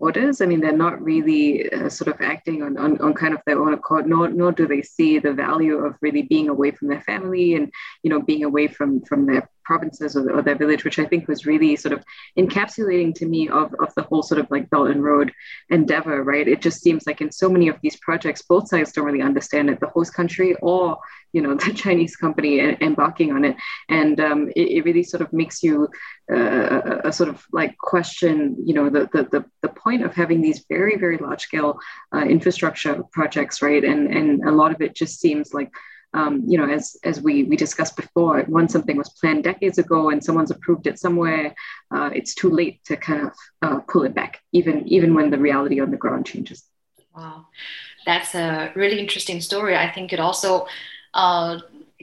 C: orders. I mean, they're not really uh, sort of acting on, on, on, kind of their own accord, nor, nor do they see the value of really being away from their family and, you know, being away from, from their provinces or, or, their village, which I think was really sort of encapsulating to me of, of the whole sort of like Belt and Road endeavor, right? It just seems like in so many of these projects, both sides don't really understand it, the host country or, you know, the Chinese company embarking on it. And um, it, it, really sort of makes you uh, a sort of like question, you know, the, the, the, the point of having these very, very large scale uh, infrastructure projects, right? And, and a lot of it just seems like um, you know, as as we we discussed before, once something was planned decades ago and someone's approved it somewhere, uh, it's too late to kind of uh, pull it back, even even when the reality on the ground changes.
B: Wow, that's a really interesting story. I think it also. Uh,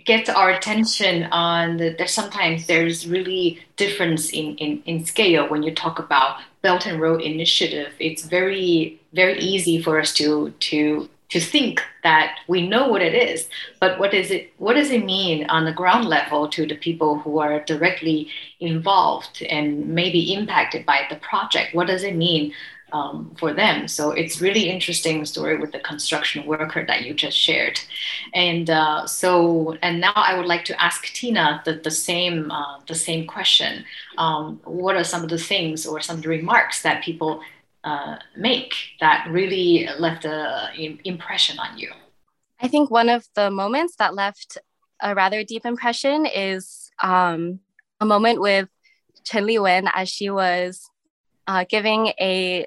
B: gets our attention on there's sometimes there's really difference in, in, in scale when you talk about Belt and Road Initiative. It's very very easy for us to to to think that we know what it is but what is it what does it mean on the ground level to the people who are directly involved and maybe impacted by the project what does it mean um, for them. So it's really interesting story with the construction worker that you just shared. And uh, so and now i would like to ask tina the, the same uh, the same question. Um, what are some of the things or some of the remarks that people uh, make that really left an impression on you?
D: I think one of the moments that left a rather deep impression is um, a moment with Chen Liwen as she was uh, giving a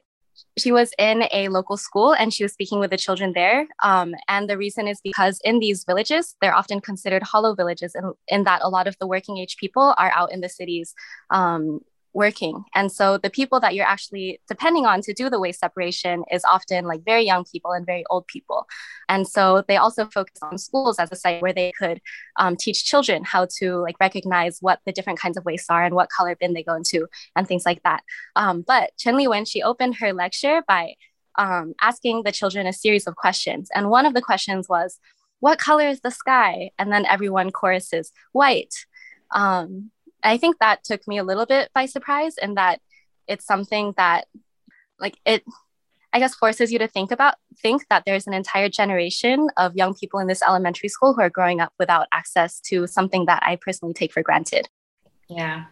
D: she was in a local school and she was speaking with the children there. Um, and the reason is because in these villages, they're often considered hollow villages, in, in that a lot of the working age people are out in the cities um, working. And so the people that you're actually depending on to do the waste separation is often like very young people and very old people. And so they also focus on schools as a site where they could um, teach children how to like recognize what the different kinds of wastes are and what color bin they go into and things like that. Um, but Chen Li Wen, she opened her lecture by um, asking the children a series of questions. And one of the questions was, what color is the sky? And then everyone choruses, white. Um, I think that took me a little bit by surprise and that it's something that like it I guess forces you to think about think that there's an entire generation of young people in this elementary school who are growing up without access to something that I personally take for granted.
B: Yeah.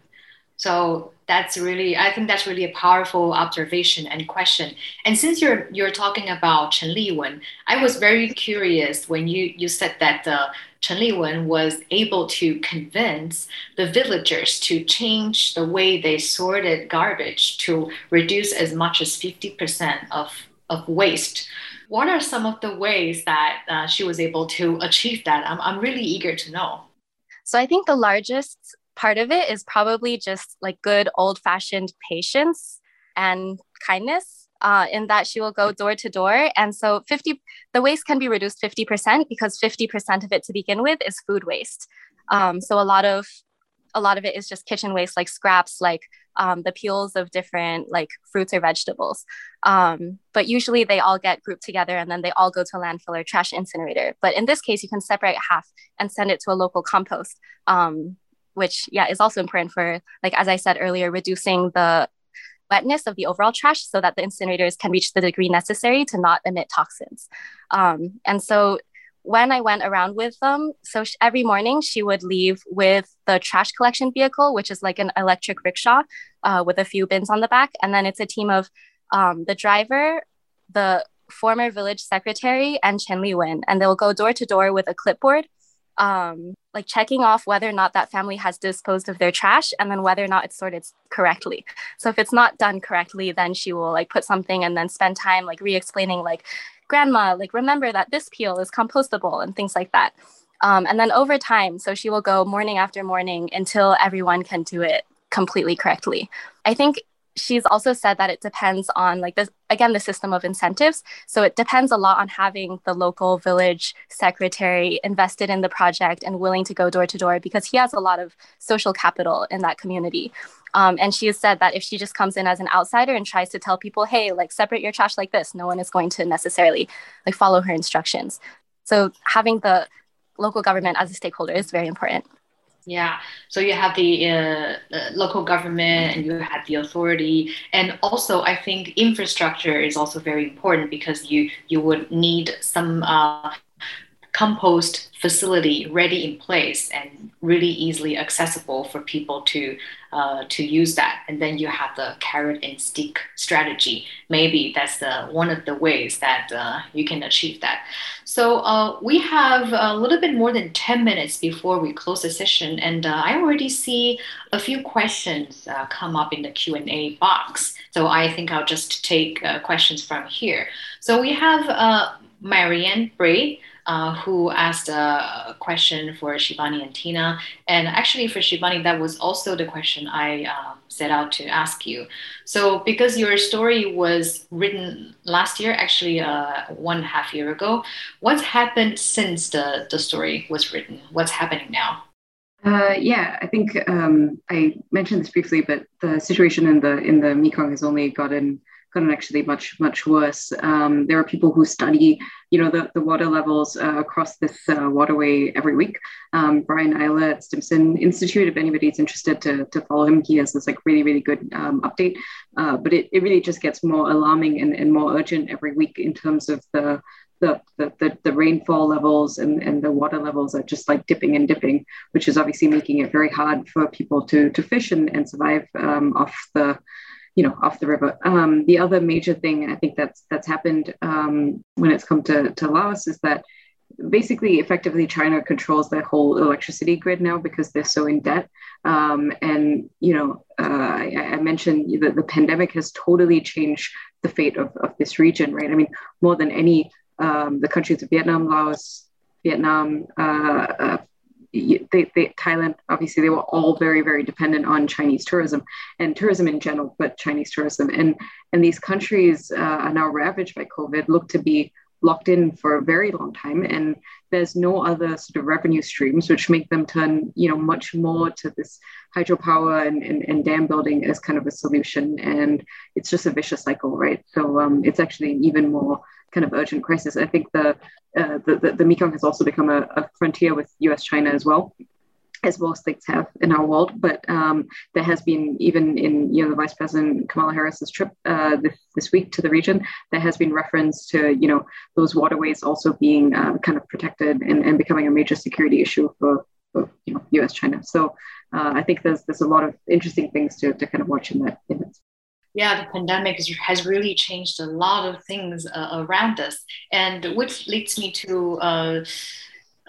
B: So that's really, I think that's really a powerful observation and question. And since you're you're talking about Chen Liwen, I was very curious when you you said that the Chen Liwen was able to convince the villagers to change the way they sorted garbage to reduce as much as 50% of, of waste. What are some of the ways that uh, she was able to achieve that? I'm, I'm really eager to know.
D: So I think the largest part of it is probably just like good old fashioned patience and kindness uh, in that she will go door to door. And so 50, the waste can be reduced 50% because 50% of it to begin with is food waste. Um, so a lot of, a lot of it is just kitchen waste, like scraps, like um, the peels of different like fruits or vegetables. Um, but usually they all get grouped together and then they all go to a landfill or trash incinerator. But in this case, you can separate half and send it to a local compost. Um, which yeah is also important for like as I said earlier, reducing the wetness of the overall trash so that the incinerators can reach the degree necessary to not emit toxins. Um, and so when I went around with them, so every morning she would leave with the trash collection vehicle, which is like an electric rickshaw uh, with a few bins on the back. And then it's a team of um, the driver, the former village secretary, and Chen Li Wen. And they'll go door to door with a clipboard um, like checking off whether or not that family has disposed of their trash and then whether or not it's sorted correctly. So if it's not done correctly, then she will like put something and then spend time like re-explaining like, grandma, like remember that this peel is compostable and things like that. Um, and then over time, so she will go morning after morning until everyone can do it completely correctly. I think she's also said that it depends on like this again the system of incentives. So it depends a lot on having the local village secretary invested in the project and willing to go door to door because he has a lot of social capital in that community. Um, and she has said that if she just comes in as an outsider and tries to tell people hey like separate your trash like this no one is going to necessarily like follow her instructions. So having the local government as a stakeholder is very important
B: yeah, so you have the uh, local government and you have the authority, and also I think infrastructure is also very important because you you would need some uh, compost facility ready in place and really easily accessible for people to uh, to use that. And then you have the carrot and stick strategy. Maybe that's the one of the ways that uh, you can achieve that. So uh, we have a little bit more than 10 minutes before we close the session. And uh, I already see a few questions uh, come up in the Q&A box. So I think I'll just take questions from here. So we have Marianne Bray uh, who asked a question for Shibani and Tina. And actually, for Shibani, that was also the question I uh, set out to ask you. So, because your story was written last year, actually uh, one half year ago, what's happened since the, the story was written? What's happening now?
C: Uh, yeah, I think um, I mentioned this briefly, but the situation in the in the Mekong has only gotten gotten actually much much worse. Um, there are people who study, you know, the, the water levels uh, across this uh, waterway every week. Um, Brian Eyler at Stimson Institute, if anybody's interested to, to follow him, he has this like really really good um, update. Uh, but it, it really just gets more alarming and, and more urgent every week in terms of the the, the, the, the, rainfall levels and, and the water levels are just like dipping and dipping, which is obviously making it very hard for people to, to fish and, and survive um, off the you know off the river. Um, the other major thing I think that's that's happened um, when it's come to, to Laos is that basically effectively China controls their whole electricity grid now because they're so in debt. Um, and you know uh, I, I, mentioned that the pandemic has totally changed the fate of, of this region, right? I mean more than any um, the countries of Vietnam, Laos, Vietnam, uh, uh, they, they, Thailand, obviously, they were all very, very dependent on Chinese tourism and tourism in general, but Chinese tourism. And, and these countries uh, are now ravaged by COVID, look to be locked in for a very long time and there's no other sort of revenue streams which make them turn you know much more to this hydropower and, and, and dam building as kind of a solution and it's just a vicious cycle right so um, it's actually an even more kind of urgent crisis i think the uh, the, the, the mekong has also become a, a frontier with us china as well as most states have in our world. But um, there has been, even in you know the Vice President Kamala Harris's trip uh, this, this week to the region, there has been reference to you know those waterways also being uh, kind of protected and, and becoming a major security issue for, for you know U.S. China. So uh, I think there's there's a lot of interesting things to, to kind of watch in that in that
B: yeah, the pandemic has really changed a lot of things uh, around us, and which leads me to uh,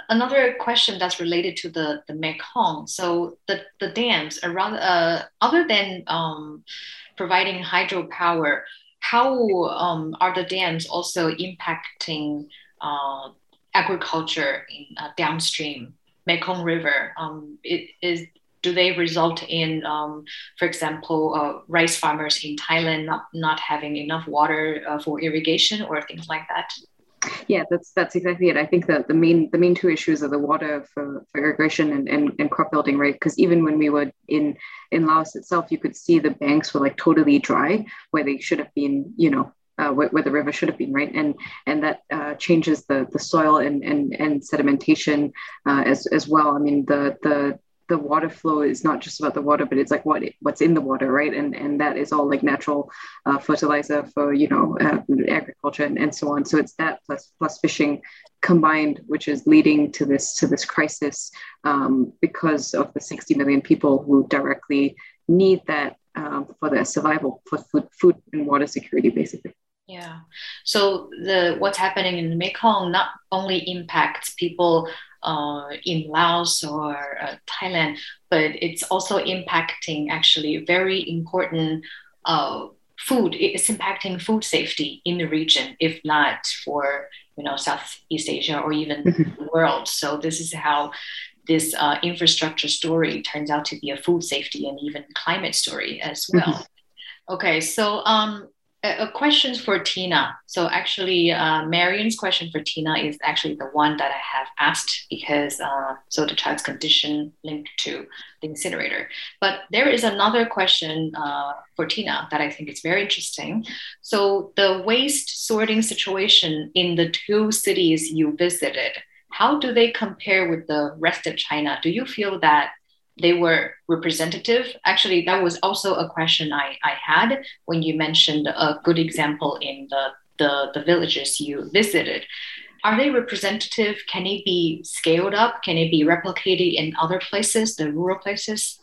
B: another question that's related to the, the Mekong. So the, the dams around, uh, other than um, providing hydropower, how um, are the dams also impacting uh, agriculture in uh, downstream Mekong River? Um, it is do they result in, um, for example, uh, rice farmers in Thailand not, not having enough water uh, for irrigation or things like that?
C: Yeah, that's that's exactly it. I think that the main the main two issues are the water for, for irrigation and, and, and crop building, right? Because even when we were in in Laos itself, you could see the banks were like totally dry where they should have been, you know, uh, where, where, the river should have been, right? And and that uh, changes the the soil and and and sedimentation uh, as as well. I mean, the the the water flow is not just about the water, but it's like what what's in the water, right? And and that is all like natural uh, fertilizer for you know uh, agriculture and, and so on. So it's that plus plus fishing combined, which is leading to this to this crisis um, because of the 60 million people who directly need that um, for their survival, for food, food and water security, basically.
B: Yeah. So the what's happening in the Mekong not only impacts people uh, in Laos or uh, Thailand, but it's also impacting actually very important uh, food. It's impacting food safety in the region, if not for you know Southeast Asia or even mm-hmm. the world. So this is how this uh, infrastructure story turns out to be a food safety and even climate story as well. Mm-hmm. Okay, so um, a question for Tina. So actually, uh, Marion's question for Tina is actually the one that I have asked because uh, so the child's condition linked to the incinerator. But there is another question uh, for Tina that I think is very interesting. So the waste sorting situation in the two cities you visited, how do they compare with the rest of China? Do you feel that they were representative. Actually, that was also a question I, I had when you mentioned a good example in the, the, the villages you visited. Are they representative? Can it be scaled up? Can it be replicated in other places, the rural places?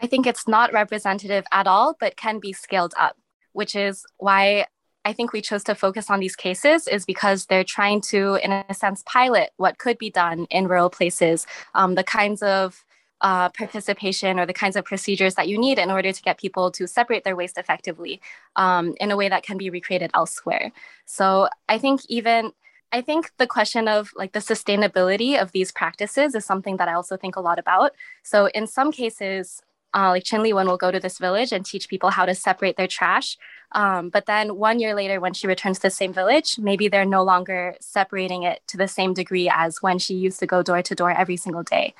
D: I think it's not representative at all, but can be scaled up, which is why I think we chose to focus on these cases is because they're trying to, in a sense, pilot what could be done in rural places, um, the kinds of uh, participation or the kinds of procedures that you need in order to get people to separate their waste effectively um, in a way that can be recreated elsewhere. So I think even I think the question of like the sustainability of these practices is something that I also think a lot about. So in some cases, uh, like Chen Li Wen will go to this village and teach people how to separate their trash. Um, but then one year later, when she returns to the same village, maybe they're no longer separating it to the same degree as when she used to go door to door every single day.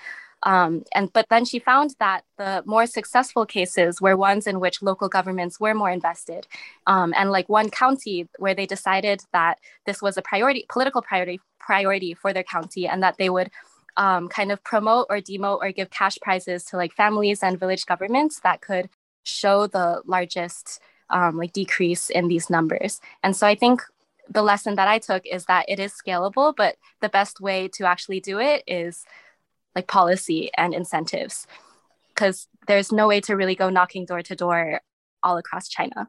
D: Um, and but then she found that the more successful cases were ones in which local governments were more invested, um, and like one county where they decided that this was a priority, political priority, priority for their county, and that they would um, kind of promote or demote or give cash prizes to like families and village governments that could show the largest um, like decrease in these numbers. And so I think the lesson that I took is that it is scalable, but the best way to actually do it is like policy and incentives because there's no way to really go knocking door to door all across China.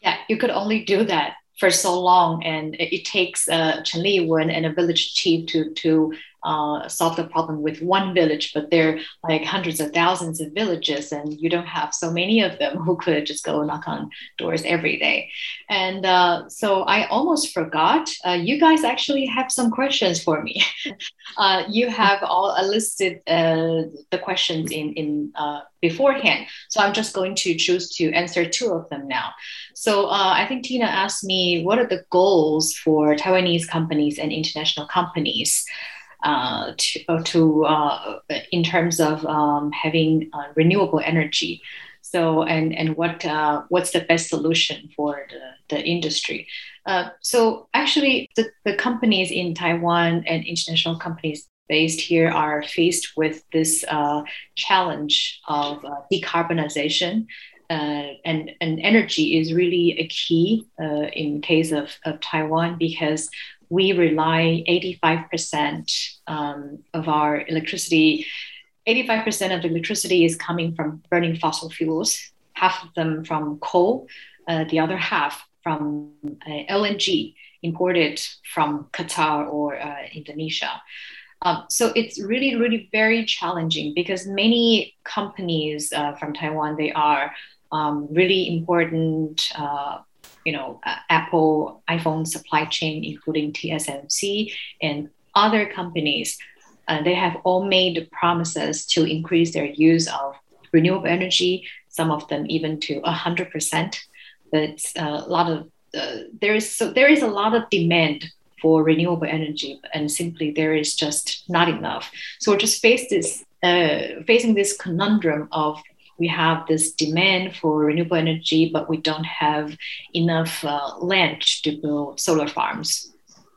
B: Yeah, you could only do that for so long, and it, takes uh, Chen Li Wen and a village chief to to uh, solve the problem with one village, but there are like hundreds of thousands of villages, and you don't have so many of them who could just go knock on doors every day. And uh, so I almost forgot. Uh, you guys actually have some questions for me. Uh, you have all listed uh, the questions in in uh, beforehand. So I'm just going to choose to answer two of them now. So I think Tina asked me, what are the goals for Taiwanese companies and international companies? Uh, to, uh, to uh, in terms of um, having uh, renewable energy. So and and what uh, what's the best solution for the, the industry? Uh, so actually, the, the companies in Taiwan and international companies based here are faced with this challenge of decarbonization. Uh, and, and energy is really a key uh, in case of, of Taiwan because we rely 85% um, of our electricity. 85% of the electricity is coming from burning fossil fuels half of them from coal uh, the other half from uh, lng imported from qatar or uh, indonesia. Um, so it's really really very challenging because many companies uh, from taiwan they are um, really important uh, you know, uh, Apple iPhone supply chain, including TSMC and other companies, uh, they have all made promises to increase their use of renewable energy. Some of them even to hundred percent. But uh, a lot of uh, there is so there is a lot of demand for renewable energy, and simply there is just not enough. So we're just face this uh, facing this conundrum of we have this demand for renewable energy, but we don't have enough uh, land to build solar farms.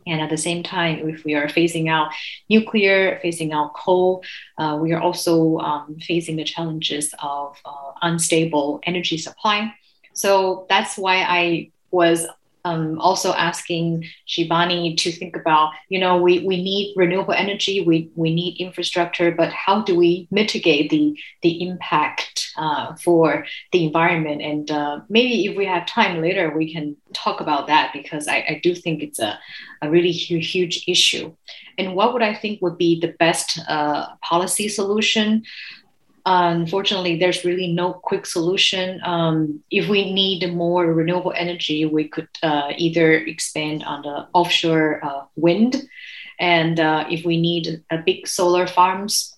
B: And at the same time, if we are phasing out nuclear, phasing out coal, uh, we are also um, facing the challenges of uh, unstable energy supply. So that's why I was um, also asking Shibani to think about, you know, we, we need renewable energy, we, we need infrastructure, but how do we mitigate the, the impact uh, for the environment? And uh, maybe if we have time later, we can talk about that because I, I do think it's a, a really huge, huge issue. And what would I think would be the best uh, policy solution? Unfortunately, there's really no quick solution. Um, if we need more renewable energy, we could uh, either expand on the offshore uh, wind. And uh, if we need a big solar farms,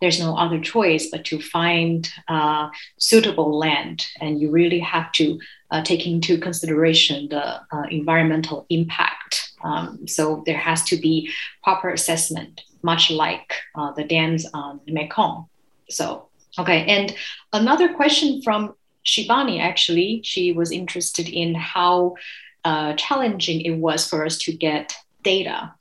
B: there's no other choice but to find uh, suitable land. And you really have to uh, take into consideration the uh, environmental impact. Um, so there has to be proper assessment, much like the dams on Mekong. So, okay. And another question from Shibani actually, she was interested in how uh, challenging it was for us to get data.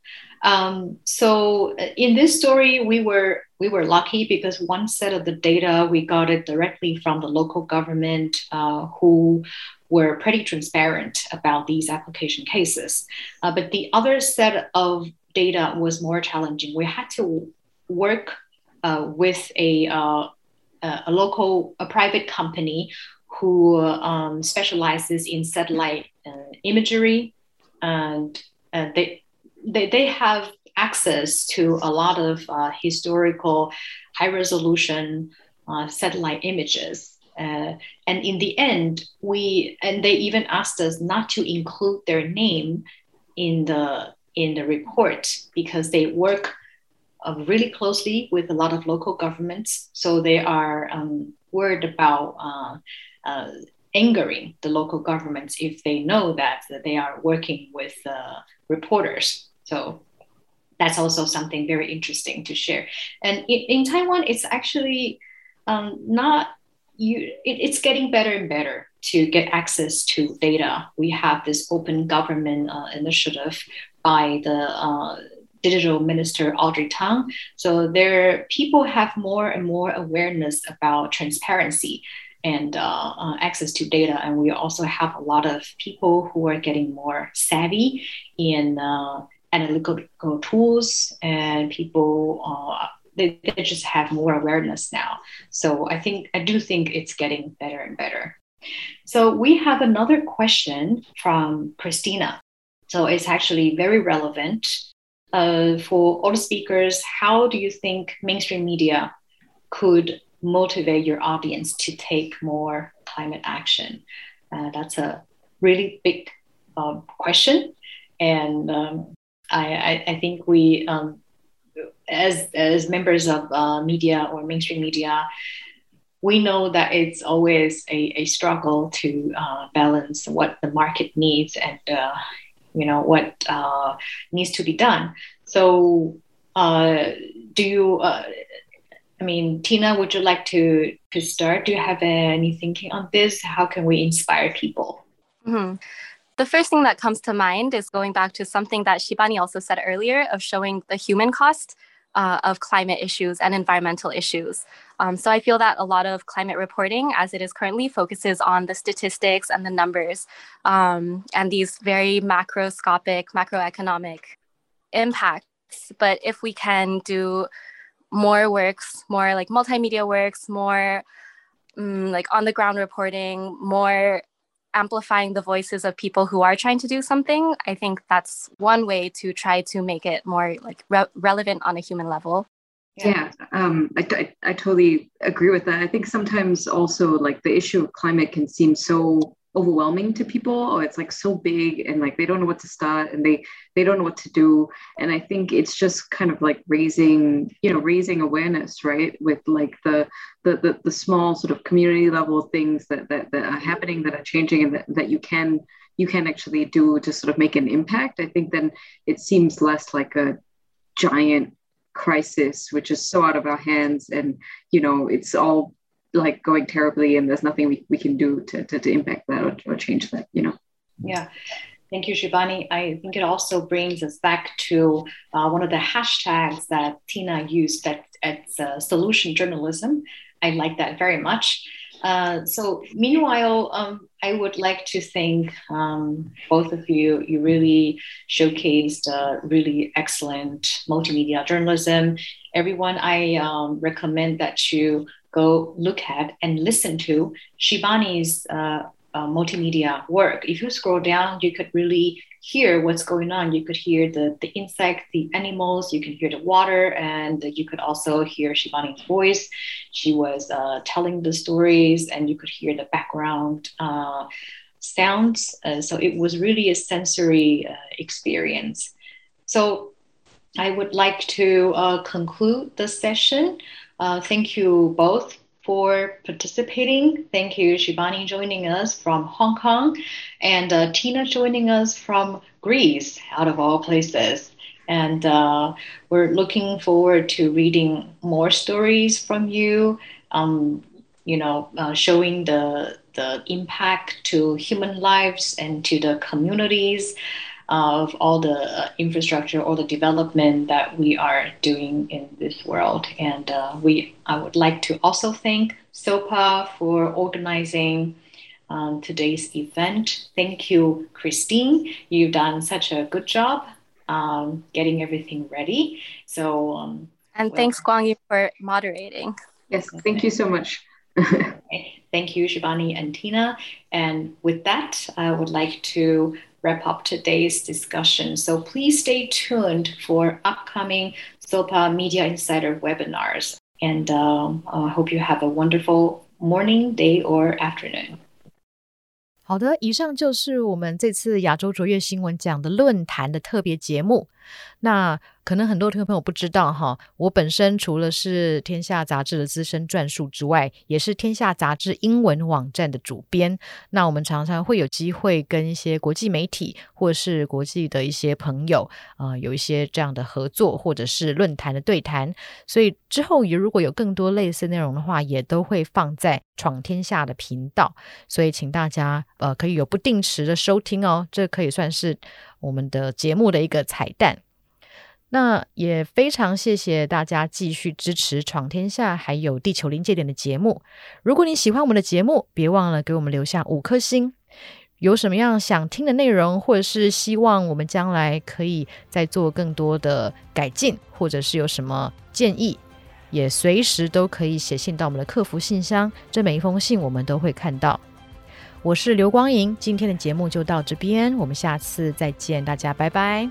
B: Um, so uh, in this story, we were we were lucky because one set of the data we got it directly from the local government, uh, who were pretty transparent about these application cases. Uh, but the other set of data was more challenging. We had to work with a, uh, a local, a private company who um, specializes in satellite uh, imagery, and they, they they have access to a lot of uh, historical, high resolution uh, satellite images. Uh, and in the end, we and they even asked us not to include their name in the in the report because they work uh, really closely with a lot of local governments. So they are um, worried about uh, uh, angering the local governments if they know that, that they are working with uh, reporters. So that's also something very interesting to share. And in, in Taiwan, it's actually um, not you. It, it's getting better and better to get access to data. We have this open government uh, initiative by the uh, digital minister Audrey Tang. So there, people have more and more awareness about transparency and uh, uh, access to data. And we also have a lot of people who are getting more savvy in uh, analytical tools, and people uh, they, they just have more awareness now. So I think I do think it's getting better and better. So we have another question from Christina. So it's actually very relevant uh, for all the speakers, how do you think mainstream media could motivate your audience to take more climate action? Uh, that's a really big um, question, and um, I, I, I, think we, um, as as members of uh, media or mainstream media, we know that it's always a, a struggle to uh, balance what the market needs and uh, you know what uh, needs to be done. So, uh, do you? Uh, I mean, Tina, would you like to to start? Do you have any thinking on this? How can we inspire people?
D: Mm-hmm. The first thing that comes to mind is going back to something that Shibani also said earlier of showing the human cost uh, of climate issues and environmental issues. Um, so I feel that a lot of climate reporting, as it is currently, focuses on the statistics and the numbers um, and these very macroscopic, macroeconomic impacts. But if we can do more works, more like multimedia works, more um, like on the ground reporting, more amplifying the voices of people who are trying to do something i think that's one way to try to make it more like re- relevant on a human level.
C: Yeah, yeah um, I, I, I totally agree with that. I think sometimes also like the issue of climate can seem so overwhelming to people. Or oh, it's like so big and like they don't know what to start and they they don't know what to do. And i think it's just kind of like raising you know raising awareness right with like the the the, the small sort of community level things that, that that are happening that are changing and that, that you can you can actually do to sort of make an impact. I think then it seems less like a giant crisis which is so out of our hands and you know it's all like going terribly and there's nothing we, we can do to, to, to impact that or, or change that you know
B: yeah Thank you, Shibani. I think it also brings us back to uh, one of the hashtags that Tina used that it's uh, solution journalism. I like that very much. Uh, so, meanwhile, um, I would like to thank um, both of you. You really showcased uh, really excellent multimedia journalism. Everyone, I um, recommend that you go look at and listen to Shibani's uh, uh, multimedia work. If you scroll down, you could really hear what's going on. You could hear the, the insect, the animals, you can hear the water, and you could also hear Shibani's voice. She was uh, telling the stories, and you could hear the background uh, sounds. Uh, so it was really a sensory uh, experience. So I would like to uh, conclude the session. Uh, thank you both for participating. Thank you, Shibani, joining us from Hong Kong, and uh, Tina joining us from Greece, out of all places. And uh, we're looking forward to reading more stories from you. Um, you know, uh, showing the the impact to human lives and to the communities of all the uh, infrastructure, all the development that we are doing in this world. And uh, we, I would like to also thank SOPA for organizing um, today's event. Thank you, Christine. You've done such a good job um, getting everything ready. So, um,
D: and well, thanks, Guang Yu, for moderating.
C: Yes, thank you so much.
B: Thank you, Shibani and Tina. And with that, I would like to wrap up today's discussion. So please stay tuned for upcoming SOPA Media Insider webinars. And um, I hope you have a wonderful morning, day, or afternoon.
A: 好的，以上就是我们这次亚洲卓越新闻奖的论坛的特别节目。 那可能很多听众朋友不知道哈，我本身除了是天下杂志的资深撰述之外，也是天下杂志英文网站的主编。那我们常常会有机会跟一些国际媒体或者是国际的一些朋友，呃，有一些这样的合作或者是论坛的对谈。所以之后也如果有更多类似内容的话，也都会放在闯天下的频道。所以请大家呃可以有不定时的收听哦，这可以算是我们的节目的一个彩蛋。那也非常谢谢大家继续支持《闯天下》还有《地球临界点》的节目。如果你喜欢我们的节目，别忘了给我们留下五颗星。有什么样想听的内容，或者是希望我们将来可以再做更多的改进，或者是有什么建议，也随时都可以写信到我们的客服信箱。这每一封信我们都会看到。我是刘光莹，今天的节目就到这边，我们下次再见，大家拜拜。